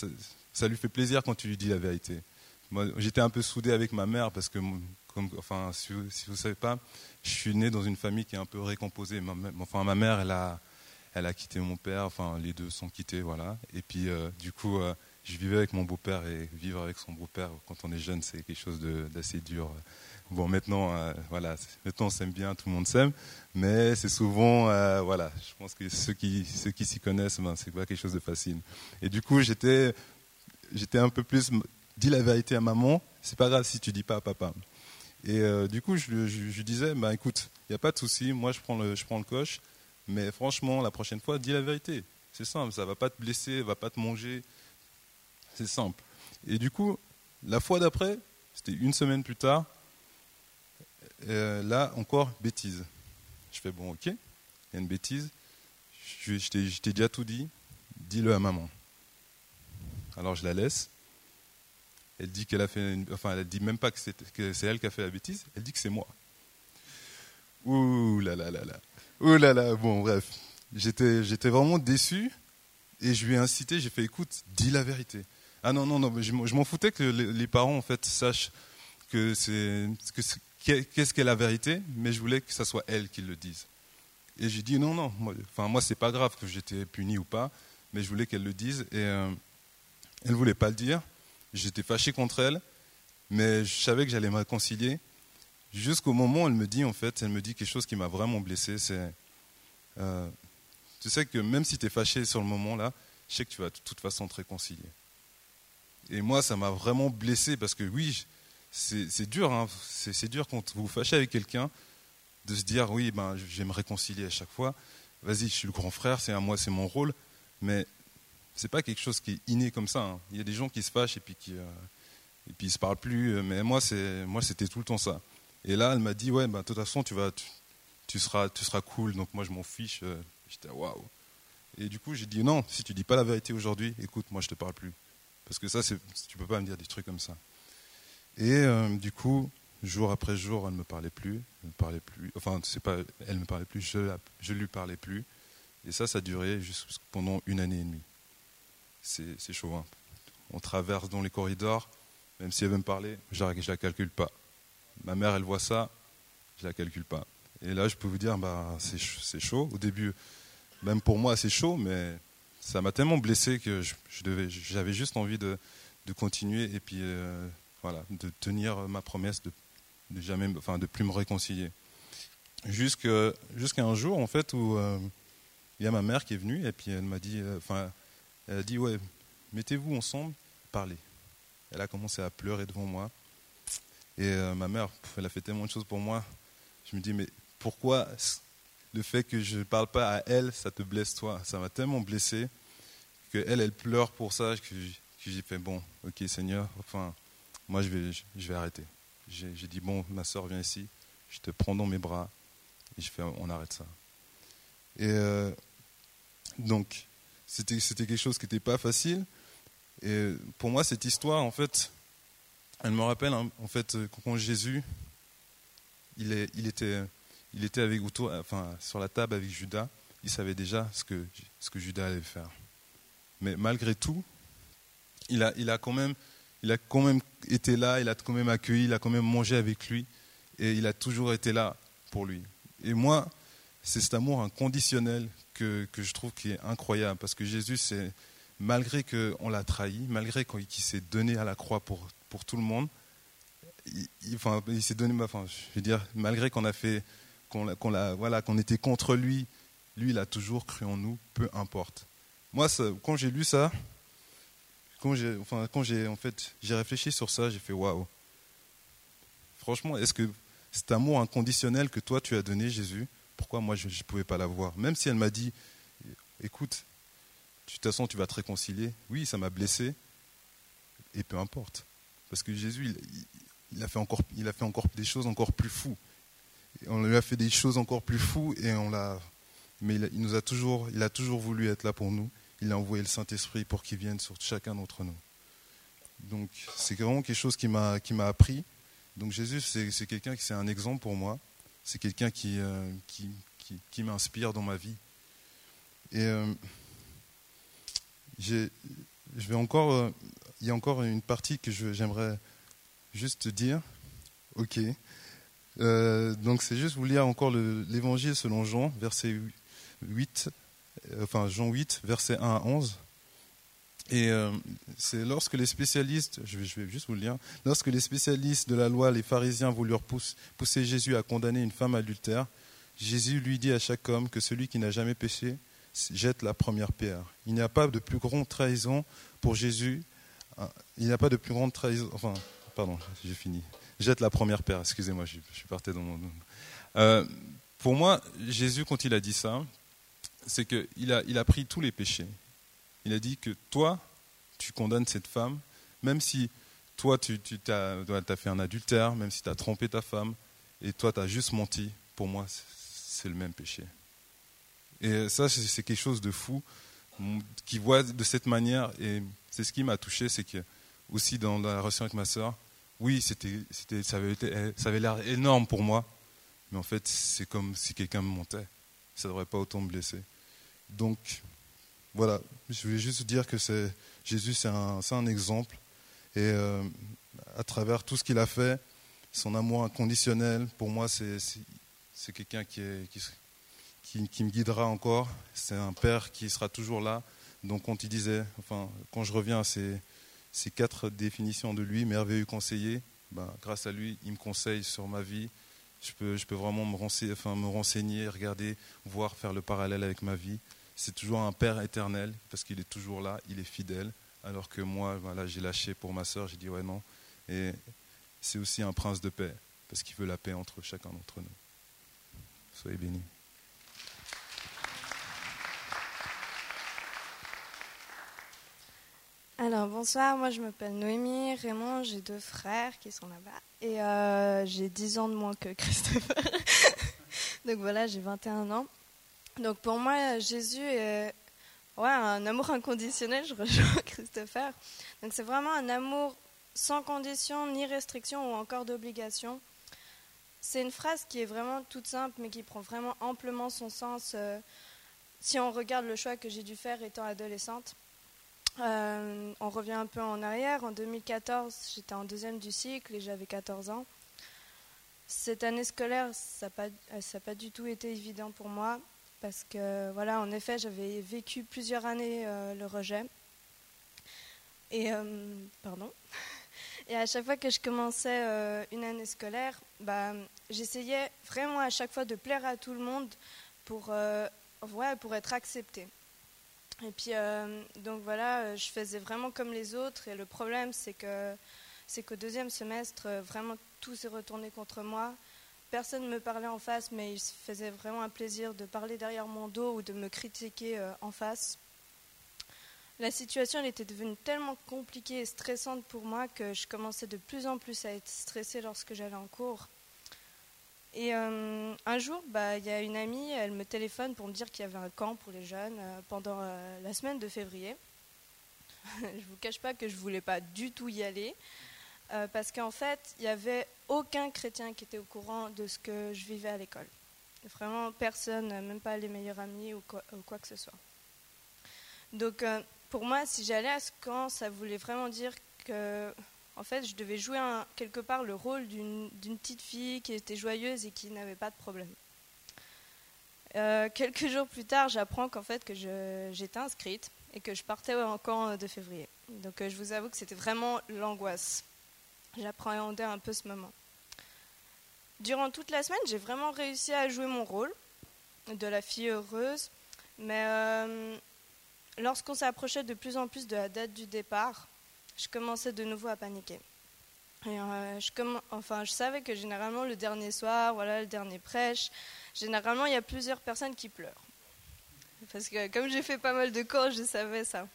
ça, lui fait plaisir quand tu lui dis la vérité. Moi, j'étais un peu soudé avec ma mère parce que, enfin, si vous ne savez pas, je suis né dans une famille qui est un peu récomposée. Ma, enfin, ma mère, elle a, elle a quitté mon père. Enfin, les deux sont quittés, voilà. Et puis, euh, du coup, je vivais avec mon beau-père et vivre avec son beau-père quand on est jeune, c'est quelque chose d'assez dur. Bon, maintenant, euh, voilà, maintenant on s'aime bien, tout le monde s'aime, mais c'est souvent, voilà, je pense que ceux qui, ceux qui s'y connaissent, ben, c'est pas quelque chose de facile. Et du coup, j'étais, j'étais un peu plus, dis la vérité à maman, c'est pas grave si tu dis pas à papa. Et euh, du coup, je, je, disais, bah, écoute, il n'y a pas de souci, moi je prends, le, je prends le coche, mais franchement, la prochaine fois, dis la vérité. C'est simple, ça va pas te blesser, va pas te manger. C'est simple. Et du coup, la fois d'après, c'était une semaine plus tard, euh, là encore, bêtise. Je fais, bon, ok, il y a une bêtise, je, t'ai déjà tout dit, dis-le à maman. Alors je la laisse, elle dit qu'elle a fait, enfin, elle dit même pas que c'est, elle qui a fait la bêtise. Elle dit que c'est moi. Ouh là là là là. Ouh là là. Bon, bref. J'étais vraiment déçu et je lui ai incité. J'ai fait, écoute, dis la vérité. Ah non non non, je, m'en foutais que les, parents en fait sachent qu'est-ce qu'est la vérité, mais je voulais que ce soit elle qui le dise. Et j'ai dit non non. Moi, enfin moi c'est pas grave que j'étais puni ou pas, mais je voulais qu'elle le dise et euh, elle voulait pas le dire. J'étais fâché contre elle, mais je savais que j'allais me réconcilier. Jusqu'au moment où elle me dit, en fait, elle me dit quelque chose qui m'a vraiment blessé, c'est, euh, tu sais que même si tu es fâché sur le moment là, je sais que tu vas de toute façon te réconcilier. Et moi, ça m'a vraiment blessé parce que oui, c'est dur, hein, c'est dur quand vous vous fâchez avec quelqu'un de se dire oui, ben, je vais me réconcilier à chaque fois. Vas-y, je suis le grand frère, c'est à moi, c'est mon rôle. Mais c'est pas quelque chose qui est inné comme ça. Hein. Il y a des gens qui se fâchent et puis qui euh, se parlent plus. Euh, mais moi, c'était tout le temps ça. Et là, elle m'a dit ouais, bah, de toute façon, tu vas, tu, seras, tu seras cool. Donc moi, je m'en fiche. Euh. J'étais waouh. Et du coup, j'ai dit non. Si tu dis pas la vérité aujourd'hui, écoute, moi, je te parle plus. Parce que ça, tu peux pas me dire des trucs comme ça. Et du coup, jour après jour, elle me parlait plus. Elle me parlait plus. Enfin, c'est pas, elle me parlait plus. Je, je lui parlais plus. Et ça, ça juste pendant une année et demie c'est chaud. Hein. On traverse dans les corridors, même si elle veut me parler, je ne la calcule pas. Ma mère, elle voit ça, je ne la calcule pas. Et là, je peux vous dire, bah, c'est chaud. Au début, même pour moi, c'est chaud, mais ça m'a tellement blessé que j'avais juste envie de, continuer et puis euh, voilà, de tenir ma promesse de, de jamais, enfin, de plus me réconcilier. Jusqu'à un jour, en fait, où euh, il y a ma mère qui est venue et puis elle m'a dit, euh, enfin, elle a dit, ouais, mettez-vous ensemble, parlez. Elle a commencé à pleurer devant moi. Et ma mère, elle a fait tellement de choses pour moi. Je me dis, mais pourquoi le fait que je ne parle pas à elle, ça te blesse toi Ça m'a tellement blessé que elle, elle pleure pour ça que j'ai fait, bon, ok Seigneur, enfin, moi je vais, je vais arrêter. J'ai dit, bon, ma soeur, viens ici, je te prends dans mes bras, et je fais, on arrête ça. Et euh, donc, c'était, quelque chose qui n'était pas facile. Et pour moi, cette histoire, en fait, elle me rappelle, hein, en fait, quand Jésus, il, est, il, était, il était avec, enfin, sur la table avec Judas, il savait déjà ce que, ce que Judas allait faire. Mais malgré tout, il a, il, a quand même, il a quand même été là, il a quand même accueilli, il a quand même mangé avec lui, et il a toujours été là pour lui. Et moi, c'est cet amour inconditionnel que, je trouve qui est incroyable, parce que Jésus, c'est malgré qu'on l'a trahi, malgré qu'il s'est donné à la croix pour, pour tout le monde, il, enfin, il s'est donné, enfin, je veux dire, malgré qu'on a fait, qu'on, voilà, qu'on était contre lui, lui, il a toujours cru en nous, peu importe. Moi, quand j'ai lu ça, quand j'ai, enfin, en fait, réfléchi sur ça, j'ai fait waouh. Franchement, est-ce que cet amour inconditionnel que toi tu as donné, Jésus, pourquoi moi je ne pouvais pas l'avoir? Même si elle m'a dit, écoute, de toute façon tu vas te réconcilier, oui, ça m'a blessé, et peu importe. Parce que Jésus, il, a fait encore, il a fait encore des choses encore plus fous. On lui a fait des choses encore plus fous et on l'a. Mais il, nous a toujours, il a toujours voulu être là pour nous. Il a envoyé le Saint-Esprit pour qu'il vienne sur chacun d'entre nous. Donc c'est vraiment quelque chose qui m'a appris. Donc Jésus, c'est quelqu'un qui c'est un exemple pour moi. C'est quelqu'un qui, euh, qui, qui, m'inspire dans ma vie. Et euh, je vais encore, euh, il y a encore une partie que j'aimerais juste dire. Ok. Donc c'est juste vous lire encore l'évangile selon Jean, verset 8, enfin Jean 8, verset 1 à 11. Et euh, c'est lorsque les spécialistes, je vais, juste vous le lire, lorsque les spécialistes de la loi, les pharisiens, voulurent pousser Jésus à condamner une femme adultère, Jésus lui dit à chaque homme que celui qui n'a jamais péché jette la première pierre. Il n'y a pas de plus grande trahison pour Jésus. Hein, il n'y a pas de plus grande trahison. Enfin, pardon, j'ai fini. Jette la première pierre. Excusez-moi, je, suis parti dans mon. Euh, pour moi, Jésus, quand il a dit ça, c'est qu'il a, il a pris tous les péchés. Il a dit que toi, tu condamnes cette femme, même si toi, tu, tu as, fait un adultère, même si tu as trompé ta femme, et toi, tu as juste menti, pour moi, c'est le même péché. Et ça, c'est quelque chose de fou, qui voit de cette manière, et c'est ce qui m'a touché, c'est que aussi dans la relation avec ma soeur, oui, c'était, ça avait, ça avait l'air énorme pour moi, mais en fait, c'est comme si quelqu'un me montait. Ça ne devrait pas autant me blesser. Donc, voilà, je voulais juste dire que c'est, Jésus, c'est un, exemple. Et euh, à travers tout ce qu'il a fait, son amour inconditionnel, pour moi, c'est, c'est, quelqu'un qui, est, qui, qui, me guidera encore. C'est un père qui sera toujours là. Donc, quand il disait, enfin, quand je reviens à ces, ces quatre définitions de lui, merveilleux conseiller, ben, grâce à lui, il me conseille sur ma vie. Je peux, je peux vraiment me renseigner, regarder, voir, faire le parallèle avec ma vie c'est toujours un Père éternel parce qu'il est toujours là, il est fidèle. Alors que moi, voilà, j'ai lâché pour ma soeur, j'ai dit ouais non. Et c'est aussi un prince de paix parce qu'il veut la paix entre chacun d'entre nous. Soyez bénis.
Alors bonsoir, moi je m'appelle Noémie, Raymond, j'ai deux frères qui sont là-bas et euh, j'ai 10 ans de moins que *laughs* Christopher. Donc voilà, j'ai 21 ans. Donc pour moi, Jésus est ouais, un amour inconditionnel, je rejoins *laughs* Christopher. Donc c'est vraiment un amour sans condition, ni restriction ou encore d'obligation. C'est une phrase qui est vraiment toute simple, mais qui prend vraiment amplement son sens euh, si on regarde le choix que j'ai dû faire étant adolescente. Euh, on revient un peu en arrière. En 2014, j'étais en deuxième du cycle et j'avais 14 ans. Cette année scolaire, ça n'a pas, pas, du tout été évident pour moi parce que voilà, en effet, j'avais vécu plusieurs années euh, le rejet. Et euh, pardon. *laughs* Et à chaque fois que je commençais euh, une année scolaire, bah, j'essayais vraiment à chaque fois de plaire à tout le monde pour, pour être acceptée. Et puis, donc voilà, je faisais vraiment comme les autres. Et le problème, c'est que c'est qu'au deuxième semestre, vraiment tout s'est retourné contre moi personne ne me parlait en face, mais il se faisait vraiment un plaisir de parler derrière mon dos ou de me critiquer euh, en face. La situation elle était devenue tellement compliquée et stressante pour moi que je commençais de plus en plus à être stressée lorsque j'allais en cours. Et euh, un jour, bah, il y a une amie, elle me téléphone pour me dire qu'il y avait un camp pour les jeunes euh, pendant la semaine de février. *laughs* je ne vous cache pas que je ne voulais pas du tout y aller. Euh, parce qu'en fait, il n'y avait aucun chrétien qui était au courant de ce que je vivais à l'école. Vraiment personne, même pas les meilleurs amis ou quoi, que ce soit. Donc euh, pour moi, si j'allais à ce camp, ça voulait vraiment dire que en fait, je devais jouer quelque part le rôle d'une petite fille qui était joyeuse et qui n'avait pas de problème. Euh, quelques jours plus tard, j'apprends qu'en fait que j'étais inscrite et que je partais en camp de février. Donc je vous avoue que c'était vraiment l'angoisse. J'appréhendais un peu ce moment. Durant toute la semaine, j'ai vraiment réussi à jouer mon rôle de la fille heureuse, mais lorsqu'on s'approchait de plus en plus de la date du départ, je commençais de nouveau à paniquer. Euh, je, enfin, je savais que généralement le dernier soir, voilà, le dernier prêche, généralement il y a plusieurs personnes qui pleurent. Parce que comme j'ai fait pas mal de cours, je savais ça.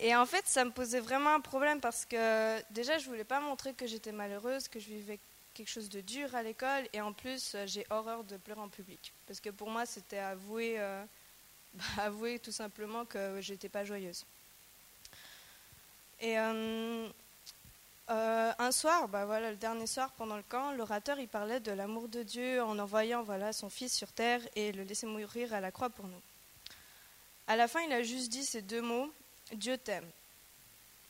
Et en fait, ça me posait vraiment un problème parce que déjà, je voulais pas montrer que j'étais malheureuse, que je vivais quelque chose de dur à l'école, et en plus, j'ai horreur de pleurer en public. Parce que pour moi, c'était avouer, euh, *laughs* avouer tout simplement que j'étais pas joyeuse. Et euh, euh, un soir, bah voilà, le dernier soir pendant le camp, l'orateur il parlait de l'amour de Dieu en envoyant voilà son Fils sur terre et le laisser mourir à la croix pour nous. À la fin, il a juste dit ces deux mots Dieu t'aime.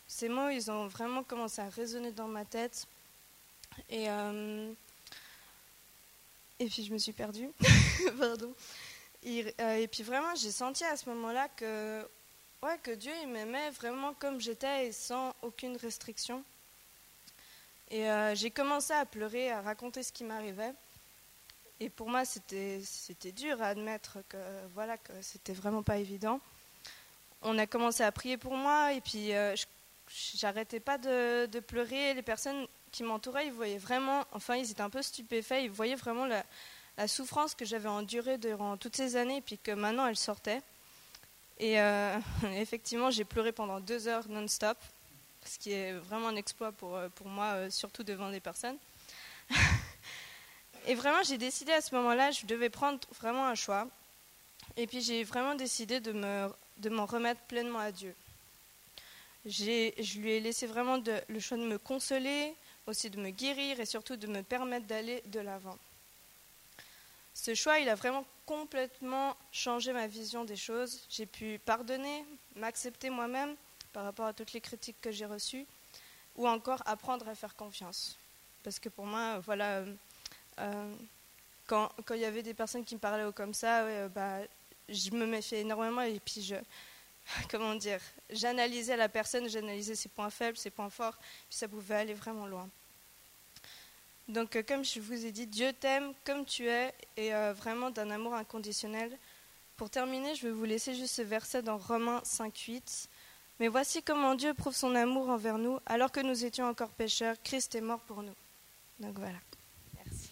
Ces mots, ils ont vraiment commencé à résonner dans ma tête et euh, et puis je me suis perdue, *laughs* pardon. et puis vraiment, j'ai senti à ce moment-là que que Dieu m'aimait vraiment comme j'étais et sans aucune restriction. Et euh, j'ai commencé à pleurer, à raconter ce qui m'arrivait. Et pour moi, c'était, dur à admettre que voilà que c'était vraiment pas évident. On a commencé à prier pour moi et puis euh, j'arrêtais pas de, de, pleurer. Les personnes qui m'entouraient, ils voyaient vraiment, enfin, ils étaient un peu stupéfaits. Ils voyaient vraiment la, la souffrance que j'avais endurée durant toutes ces années et puis que maintenant elle sortait. Et euh, *laughs* effectivement, j'ai pleuré pendant deux heures non-stop, ce qui est vraiment un exploit pour, euh, pour moi, euh, surtout devant des personnes. *laughs* et vraiment, j'ai décidé à ce moment-là, je devais prendre vraiment un choix. Et puis, j'ai vraiment décidé de, me, de m'en remettre pleinement à Dieu. Je lui ai laissé vraiment le choix de me consoler, aussi de me guérir et surtout de me permettre d'aller de l'avant. Ce choix, il a vraiment complètement changé ma vision des choses. J'ai pu pardonner, m'accepter moi-même par rapport à toutes les critiques que j'ai reçues, ou encore apprendre à faire confiance. Parce que pour moi, voilà, euh, euh, quand, il y avait des personnes qui me parlaient comme ça, euh, bah, je me méfiais énormément et puis *laughs* comment dire, j'analysais la personne, j'analysais ses points faibles, ses points forts, puis ça pouvait aller vraiment loin. Donc, euh, comme je vous ai dit, Dieu t'aime comme tu es et euh, vraiment d'un amour inconditionnel. Pour terminer, je vais vous laisser juste ce verset dans Romains 5.8. Mais voici comment Dieu prouve son amour envers nous. Alors que nous étions encore pécheurs, Christ est mort pour nous. Donc voilà. Merci.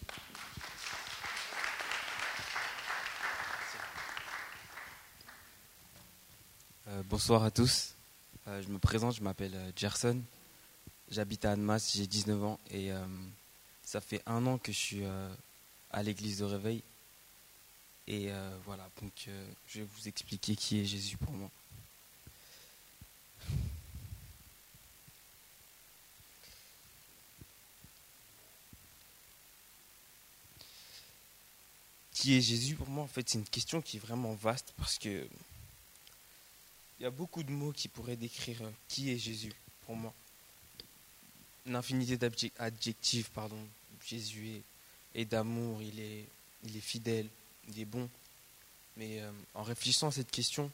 Euh, bonsoir à tous. je me présente, je m'appelle Gerson. J'habite à Annemasse, j'ai 19 ans et ça fait un an que je suis euh, à l'église de réveil. Et euh, voilà, donc euh, je vais vous expliquer qui est Jésus pour moi. Qui est Jésus pour moi? En fait, c'est une question qui est vraiment vaste parce que il y a beaucoup de mots qui pourraient décrire qui est Jésus pour moi une infinité d'adjectifs, pardon. Jésus est, d'amour, il est, il est fidèle, il est bon. Mais euh, en réfléchissant à cette question,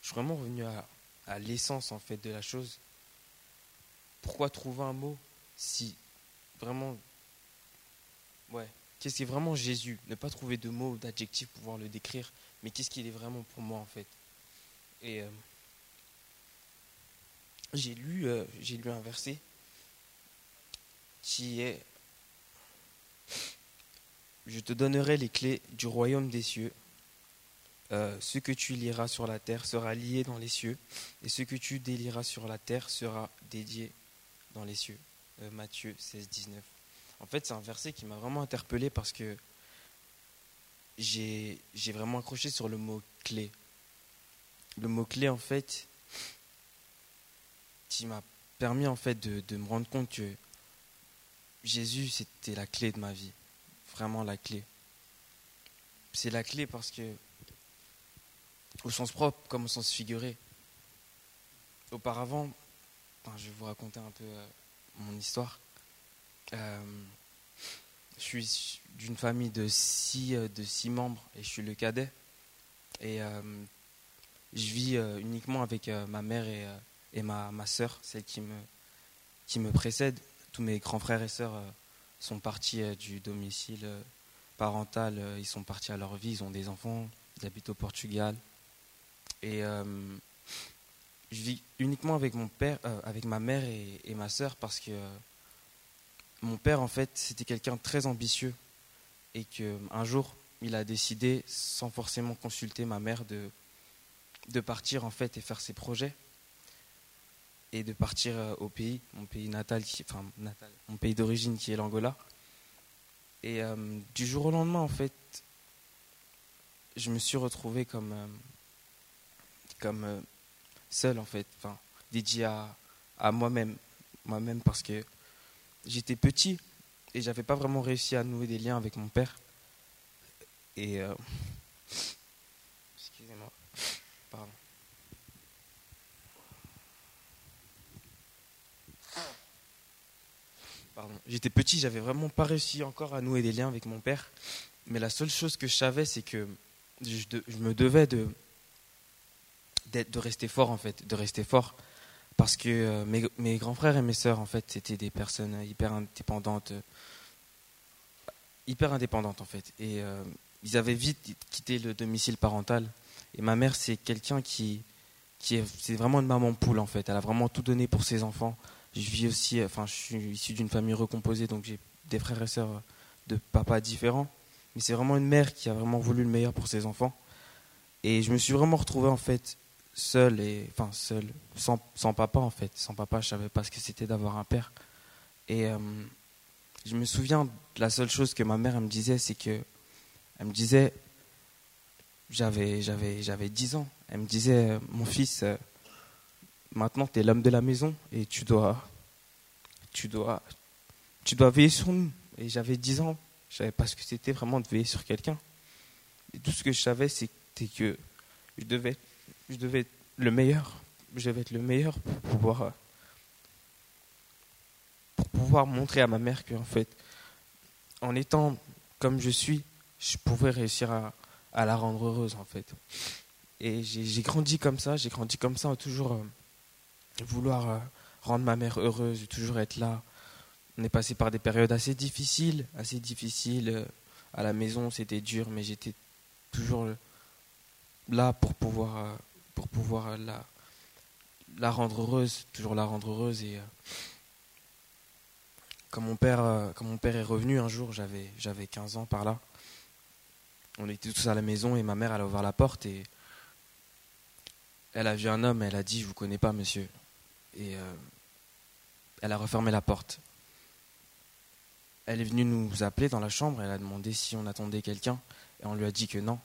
je suis vraiment revenu à, l'essence en fait de la chose. Pourquoi trouver un mot si vraiment, ouais, qu'est-ce qui est vraiment Jésus? Ne pas trouver de mots, d'adjectifs pour pouvoir le décrire, mais qu'est-ce qu'il est vraiment pour moi en fait? Et euh, j'ai lu, euh, j'ai lu un verset qui est Je te donnerai les clés du royaume des cieux. Euh, ce que tu liras sur la terre sera lié dans les cieux, et ce que tu délieras sur la terre sera dédié dans les cieux. Euh, Matthieu 16, 19. En fait, c'est un verset qui m'a vraiment interpellé parce que j'ai vraiment accroché sur le mot clé. Le mot clé, en fait, qui m'a permis en fait de, de me rendre compte que Jésus, c'était la clé de ma vie. Vraiment la clé. C'est la clé parce que, au sens propre comme au sens figuré, auparavant, je vais vous raconter un peu euh, mon histoire. Euh, je suis d'une famille de six, euh, de six membres et je suis le cadet. Et, je vis uniquement avec ma mère et, ma, ma soeur, celle qui me précède. Tous mes grands frères et sœurs euh, sont partis euh, du domicile euh, parental, ils sont partis à leur vie, ils ont des enfants, ils habitent au Portugal. Et je vis uniquement avec mon père, avec ma mère et, ma sœur parce que mon père, en fait, c'était quelqu'un de très ambitieux et que un jour, il a décidé, sans forcément consulter ma mère, de, de partir en fait et faire ses projets et de partir euh, au pays, mon pays natal, enfin mon pays d'origine qui est l'Angola. Et euh, du jour au lendemain, en fait, je me suis retrouvé comme euh, comme seul en fait, enfin dédié à, à moi-même, moi-même parce que j'étais petit et j'avais pas vraiment réussi à nouer des liens avec mon père. Et euh, excusez-moi, pardon. Pardon. J'étais petit, j'avais vraiment pas réussi encore à nouer des liens avec mon père. Mais la seule chose que je savais, c'est que je, me devais de, de rester fort, en fait, de rester fort. Parce que euh, mes, mes grands frères et mes sœurs, en fait, c'était des personnes hyper indépendantes. hyper indépendantes, en fait. Et euh, ils avaient vite quitté le domicile parental. Et ma mère, c'est quelqu'un qui, qui est, c'est vraiment une maman poule, en fait. Elle a vraiment tout donné pour ses enfants. Je vis aussi, enfin, je suis issu d'une famille recomposée, donc j'ai des frères et sœurs de papa différents. Mais c'est vraiment une mère qui a vraiment voulu le meilleur pour ses enfants. Et je me suis vraiment retrouvé, en fait, seul, et, enfin, seul, sans, sans papa, en fait. Sans papa, je savais pas ce que c'était d'avoir un père. Et euh, je me souviens, de la seule chose que ma mère me disait, c'est que, elle me disait, j'avais, j'avais, j'avais 10 ans. Elle me disait, euh, mon fils, euh, maintenant tu es l'homme de la maison et tu dois, tu dois, tu dois veiller sur nous. Et j'avais 10 ans, je savais pas ce que c'était vraiment de veiller sur quelqu'un. Et tout ce que je savais, c'était que je devais, je devais être le meilleur. Je devais être le meilleur pour pouvoir, pour pouvoir montrer à ma mère que en fait, en étant comme je suis, je pouvais réussir à, à la rendre heureuse en fait. Et j'ai grandi comme ça, j'ai grandi comme ça, toujours euh, vouloir euh, rendre ma mère heureuse, toujours être là. On est passé par des périodes assez difficiles, assez difficiles. euh, À la maison, c'était dur, mais j'étais toujours euh, là pour pouvoir, pour pouvoir la, la rendre heureuse, toujours la rendre heureuse. Et quand mon père, quand mon père est revenu un jour, j'avais, j'avais 15 ans par là. On était tous à la maison et ma mère, elle a la porte et elle a vu un homme. Elle a dit, je vous connais pas, monsieur. Et euh, elle a refermé la porte. Elle est venue nous appeler dans la chambre. Elle a demandé si on attendait quelqu'un et on lui a dit que non.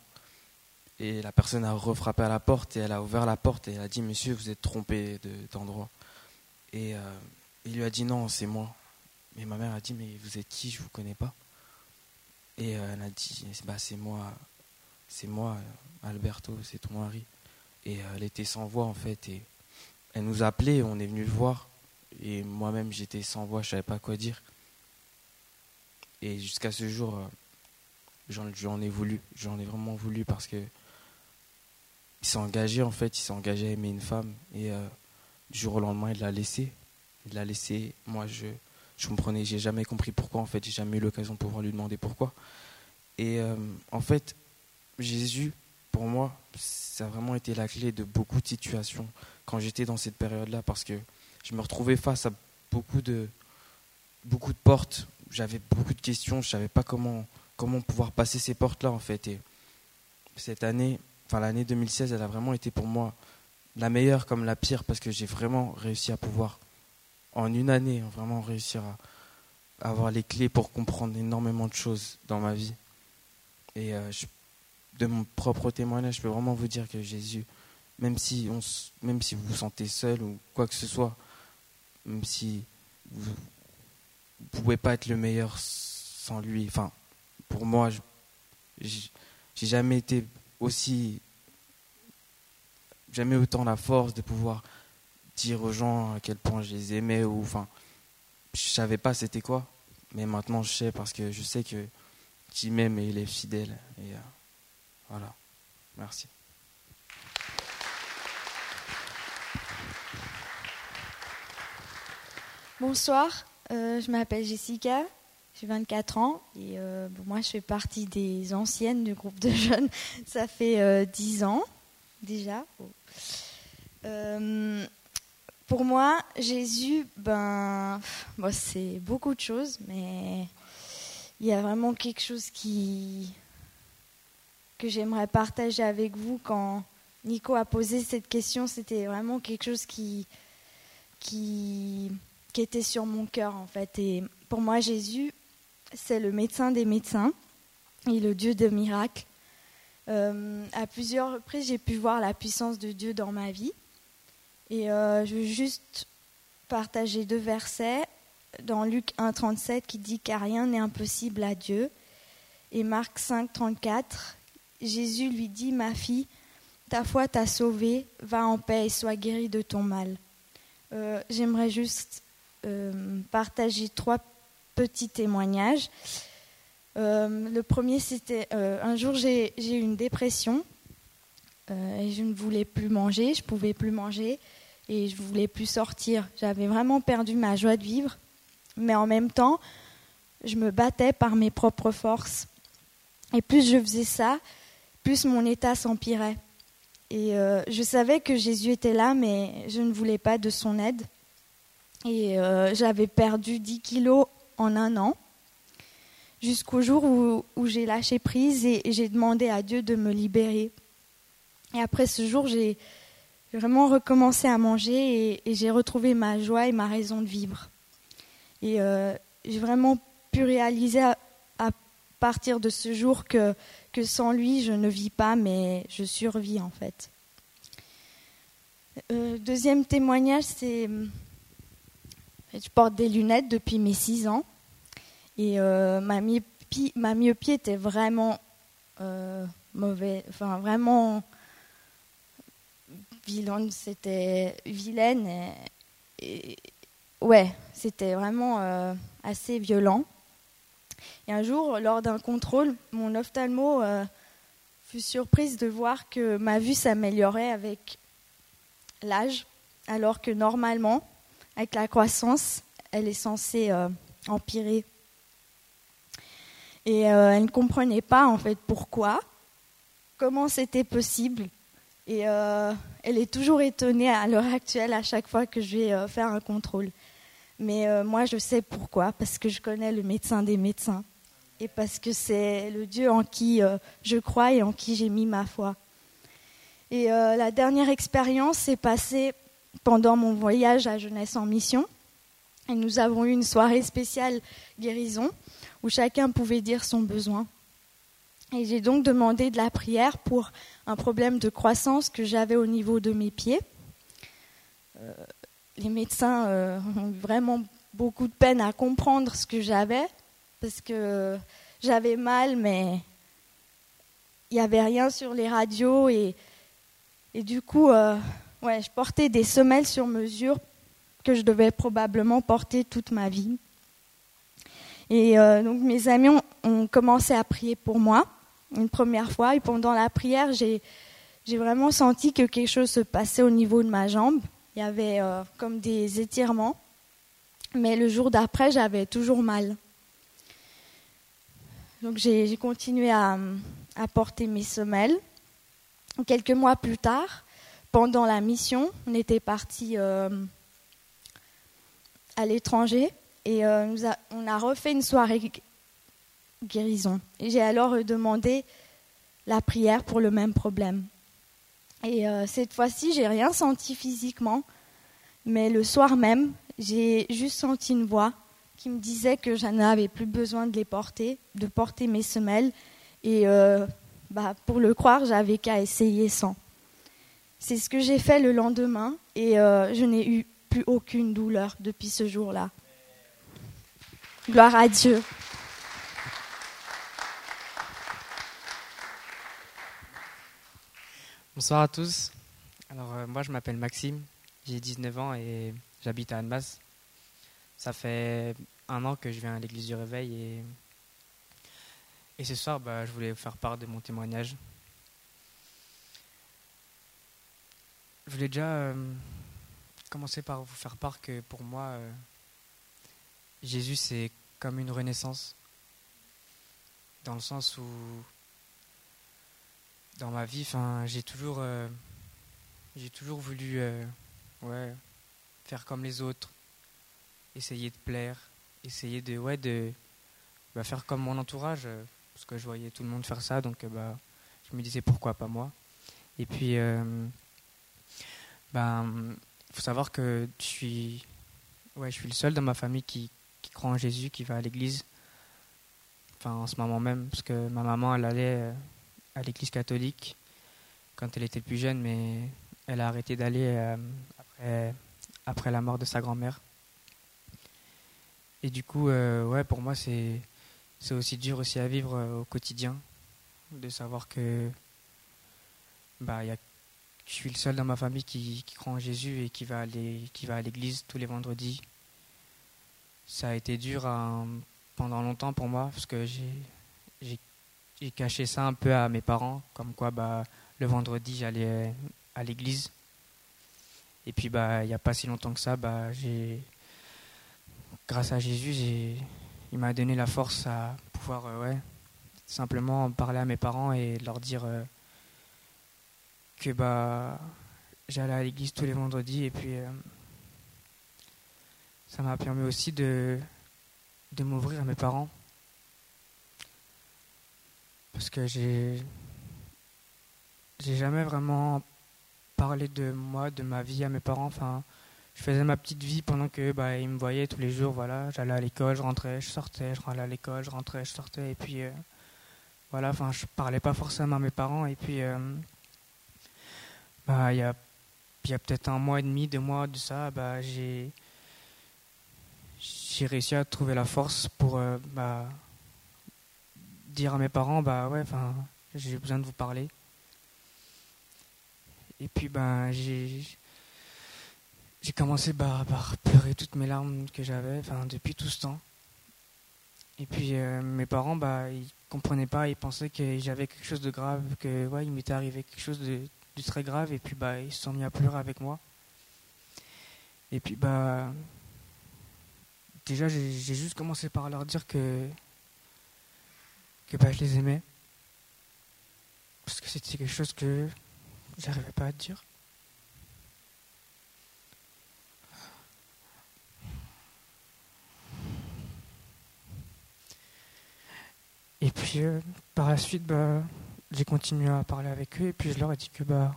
Et la personne a refrappé à la porte et elle a ouvert la porte et elle a dit Monsieur, vous êtes trompé de- d'endroit. et euh, il lui a dit Non, c'est moi. Et ma mère a dit Mais vous êtes qui? Je vous connais pas. Et euh, elle a dit bah, C'est moi, c'est moi, Alberto, c'est ton mari. Et elle était sans voix en fait. Elle nous a appelés, on est venu le voir. Et moi-même j'étais sans voix, je savais pas quoi dire. Et jusqu'à ce jour, euh, j'en ai voulu, j'en ai vraiment voulu parce que il s'est engagé en fait, il s'est engagé à aimer une femme et euh, du jour au lendemain il l'a laissé. Il l'a laissé. Moi je je comprenais, j'ai jamais compris pourquoi en fait, j'ai jamais eu l'occasion de pouvoir lui demander pourquoi. Et euh, en fait, Jésus, pour moi, ça a vraiment été la clé de beaucoup de situations quand j'étais dans cette période-là parce que je me retrouvais face à beaucoup de beaucoup de portes. J'avais beaucoup de questions, je savais pas comment comment pouvoir passer ces portes-là en fait. Et cette année, enfin l'année 2016, elle a vraiment été pour moi la meilleure comme la pire parce que j'ai vraiment réussi à pouvoir en une année vraiment réussir à, avoir les clés pour comprendre énormément de choses dans ma vie. Et euh, de mon propre témoignage, je peux vraiment vous dire que Jésus, même si, on, même si vous vous sentez seul ou quoi que ce soit, même si vous ne pouvez pas être le meilleur sans lui, enfin, pour moi, j'ai jamais été aussi, jamais autant la force de pouvoir dire aux gens à quel point je les aimais ou enfin, je savais pas c'était quoi, mais maintenant je sais parce que je sais que qui m'aime et il est fidèle et euh, voilà. Merci.
Bonsoir, euh, je m'appelle Jessica, j'ai 24 ans et euh, moi je fais partie des anciennes du groupe de *laughs* jeunes. Ça fait euh, 10 ans déjà. Euh, pour moi, Jésus, ben, c'est beaucoup de choses, mais il y a vraiment quelque chose qui que j'aimerais partager avec vous quand Nico a posé cette question. C'était vraiment quelque chose qui qui était sur mon cœur en fait. Et pour moi, Jésus, c'est le médecin des médecins et le Dieu de miracles. Euh, à plusieurs reprises, j'ai pu voir la puissance de Dieu dans ma vie. Et euh, je veux juste partager deux versets dans Luc 1,37 qui dit car rien n'est impossible à Dieu. Et Marc 5,34, Jésus lui dit Ma fille, ta foi t'a sauvée, va en paix et sois guérie de ton mal. Euh, J'aimerais juste partager trois petits témoignages. Euh, le premier, c'était euh, un jour j'ai eu une dépression euh, et je ne voulais plus manger, je pouvais plus manger et je voulais plus sortir. J'avais vraiment perdu ma joie de vivre, mais en même temps, je me battais par mes propres forces. Et plus je faisais ça, plus mon état s'empirait. Et euh, je savais que Jésus était là, mais je ne voulais pas de son aide. Et euh, j'avais perdu 10 kilos en un an, jusqu'au jour où, j'ai lâché prise et, j'ai demandé à Dieu de me libérer. Et après ce jour, j'ai vraiment recommencé à manger et, j'ai retrouvé ma joie et ma raison de vivre. Et euh, j'ai vraiment pu réaliser à, à partir de ce jour que, que sans lui, je ne vis pas, mais je survis en fait. Euh, deuxième témoignage, c'est je porte des lunettes depuis mes 6 ans et euh, ma, myopie, ma, myopie, était vraiment euh, mauvais, enfin vraiment vilaine, c'était vilaine et, ouais, c'était vraiment euh, assez violent. Et un jour, lors d'un contrôle, mon ophtalmo fut surprise de voir que ma vue s'améliorait avec l'âge, alors que normalement, avec la croissance, elle est censée euh, empirer. Et euh, elle ne comprenait pas en fait pourquoi, comment c'était possible. Et euh, elle est toujours étonnée à l'heure actuelle à chaque fois que je vais faire un contrôle. Mais moi, je sais pourquoi, parce que je connais le médecin des médecins. Et parce que c'est le Dieu en qui je crois et en qui j'ai mis ma foi. Et la dernière expérience s'est passée pendant mon voyage à Jeunesse en Mission. Et nous avons eu une soirée spéciale guérison où chacun pouvait dire son besoin. Et j'ai donc demandé de la prière pour un problème de croissance que j'avais au niveau de mes pieds. Euh, les médecins euh, ont vraiment beaucoup de peine à comprendre ce que j'avais parce que j'avais mal, mais il n'y avait rien sur les radios et, et du coup, euh, ouais, je portais des semelles sur mesure que je devais probablement porter toute ma vie. Et euh, donc mes amis ont, commencé à prier pour moi une première fois et pendant la prière, j'ai vraiment senti que quelque chose se passait au niveau de ma jambe. Il y avait euh, comme des étirements, mais le jour d'après, j'avais toujours mal. Donc j'ai continué à, porter mes semelles. Quelques mois plus tard, pendant la mission, on était parti euh, à l'étranger et euh, on a refait une soirée guérison. J'ai alors demandé la prière pour le même problème. Et euh, cette fois-ci, j'ai rien senti physiquement, mais le soir même, j'ai juste senti une voix qui me disait que je n'avais plus besoin de les porter, de porter mes semelles. Et euh, bah, pour le croire, j'avais qu'à essayer sans. C'est ce que j'ai fait le lendemain et euh, je n'ai eu plus aucune douleur depuis ce jour-là. Gloire à Dieu.
Bonsoir à tous. Alors euh, moi je m'appelle Maxime, j'ai 19 ans et j'habite à Annemasse. Ça fait un an que je viens à l'église du réveil et, ce soir bah, je voulais faire part de mon témoignage. Je voulais déjà euh, commencer par vous faire part que pour moi, euh,
Jésus, c'est comme une renaissance, dans le sens où, dans ma vie, j'ai toujours, euh, toujours voulu ouais, faire comme les autres, essayer de plaire, essayer de, ouais, de bah, faire comme mon entourage, parce que je voyais tout le monde faire ça, donc bah, je me disais pourquoi pas moi. Et puis, ben, faut savoir que je suis, ouais, je suis le seul dans ma famille qui, qui croit en Jésus, qui va à l'église. Enfin, en ce moment même, parce que ma maman, elle allait euh, à l'église catholique quand elle était plus jeune, mais elle a arrêté d'aller euh, après, après la mort de sa grand-mère. Et du coup, euh, ouais, pour moi, c'est, c'est aussi dur aussi à vivre au quotidien, de savoir que bah, y a, je suis le seul dans ma famille qui, croit en Jésus et qui va, aller, qui va à l'église tous les vendredis ça a été dur pendant longtemps pour moi parce que j'ai caché ça un peu à mes parents, comme quoi bah, le vendredi j'allais à l'église. Et puis bah il n'y a pas si longtemps que ça, bah, grâce à Jésus, il m'a donné la force à pouvoir euh, ouais, simplement parler à mes parents et leur dire euh, que bah j'allais à l'église tous les vendredis et puis euh, ça m'a permis aussi de, de m'ouvrir à mes parents. Parce que j'ai, j'ai jamais vraiment parlé de moi, de ma vie à mes parents. Enfin, je faisais ma petite vie pendant que bah, ils me voyaient tous les jours. Voilà, j'allais à l'école, je rentrais, je sortais, je rentrais à l'école, je rentrais, je sortais. Et puis euh, voilà, enfin, je parlais pas forcément à mes parents. Et puis euh, il y a, a peut-être un mois et demi, deux mois de ça, bah, j'ai j'ai réussi à trouver la force pour euh, bah, dire à mes parents bah ouais j'ai besoin de vous parler. Et puis ben j'ai j'ai commencé bah, par pleurer toutes mes larmes que j'avais enfin depuis tout ce temps. Et puis euh, mes parents bah ils comprenaient pas ils pensaient que j'avais quelque chose de grave que ouais il m'était arrivé quelque chose de, de, très grave et puis bah ils se sont mis à pleurer avec moi et puis bah déjà, j'ai juste commencé par leur dire que, que bah, je les aimais. Parce que c'était quelque chose que j'arrivais pas à dire. Et puis euh, par la suite, bah, j'ai continué à parler avec eux et puis je leur ai dit que bah,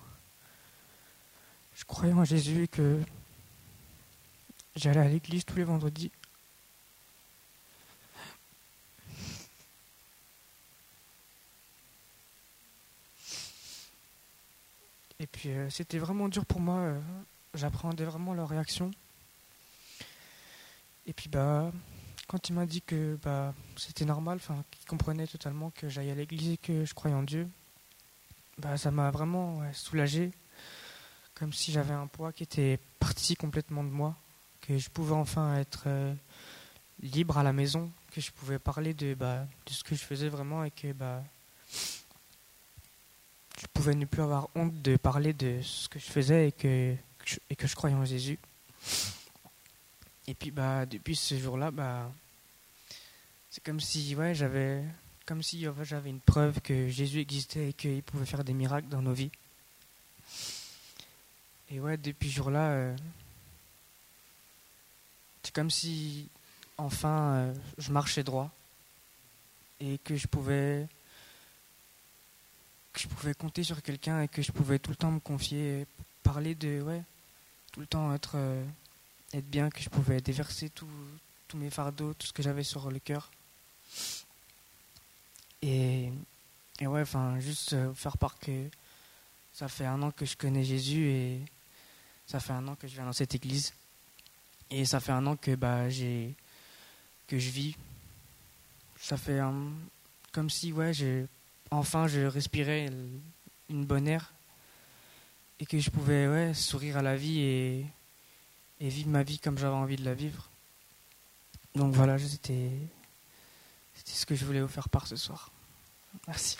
je croyais en Jésus et que j'allais à l'église tous les vendredis. Et puis euh, c'était vraiment dur pour moi. Euh, j'appréhendais vraiment leur réaction. Et puis bah quand il m'a dit que bah c'était normal, qu'il comprenait totalement que j'aille à l'église et que je croyais en Dieu, bah ça m'a vraiment soulagé, comme si j'avais un poids qui était parti complètement de moi, que je pouvais enfin être euh, libre à la maison, que je pouvais parler de bah de ce que je faisais vraiment et que bah je pouvais ne plus avoir honte de parler de ce que je faisais et que, et que je croyais en Jésus. Et puis bah depuis ce jour-là, bah c'est comme si ouais j'avais comme si j'avais une preuve que Jésus existait et qu'il pouvait faire des miracles dans nos vies. Et ouais depuis ce jour-là, euh, c'est comme si enfin euh, je marchais droit et que je pouvais que je pouvais compter sur quelqu'un et que je pouvais tout le temps me confier, parler de, ouais, tout le temps être, euh, être bien, que je pouvais déverser tous mes fardeaux, tout ce que j'avais sur le cœur. Et, et ouais, enfin, juste euh, faire part que ça fait un an que je connais Jésus et ça fait un an que je viens dans cette église. Et ça fait un an que bah, que je vis. Ça fait comme si ouais, enfin je respirais une bonne air et que je pouvais ouais, sourire à la vie et, et vivre ma vie comme j'avais envie de la vivre. Donc voilà, c'était ce que je voulais vous faire part ce soir. Merci.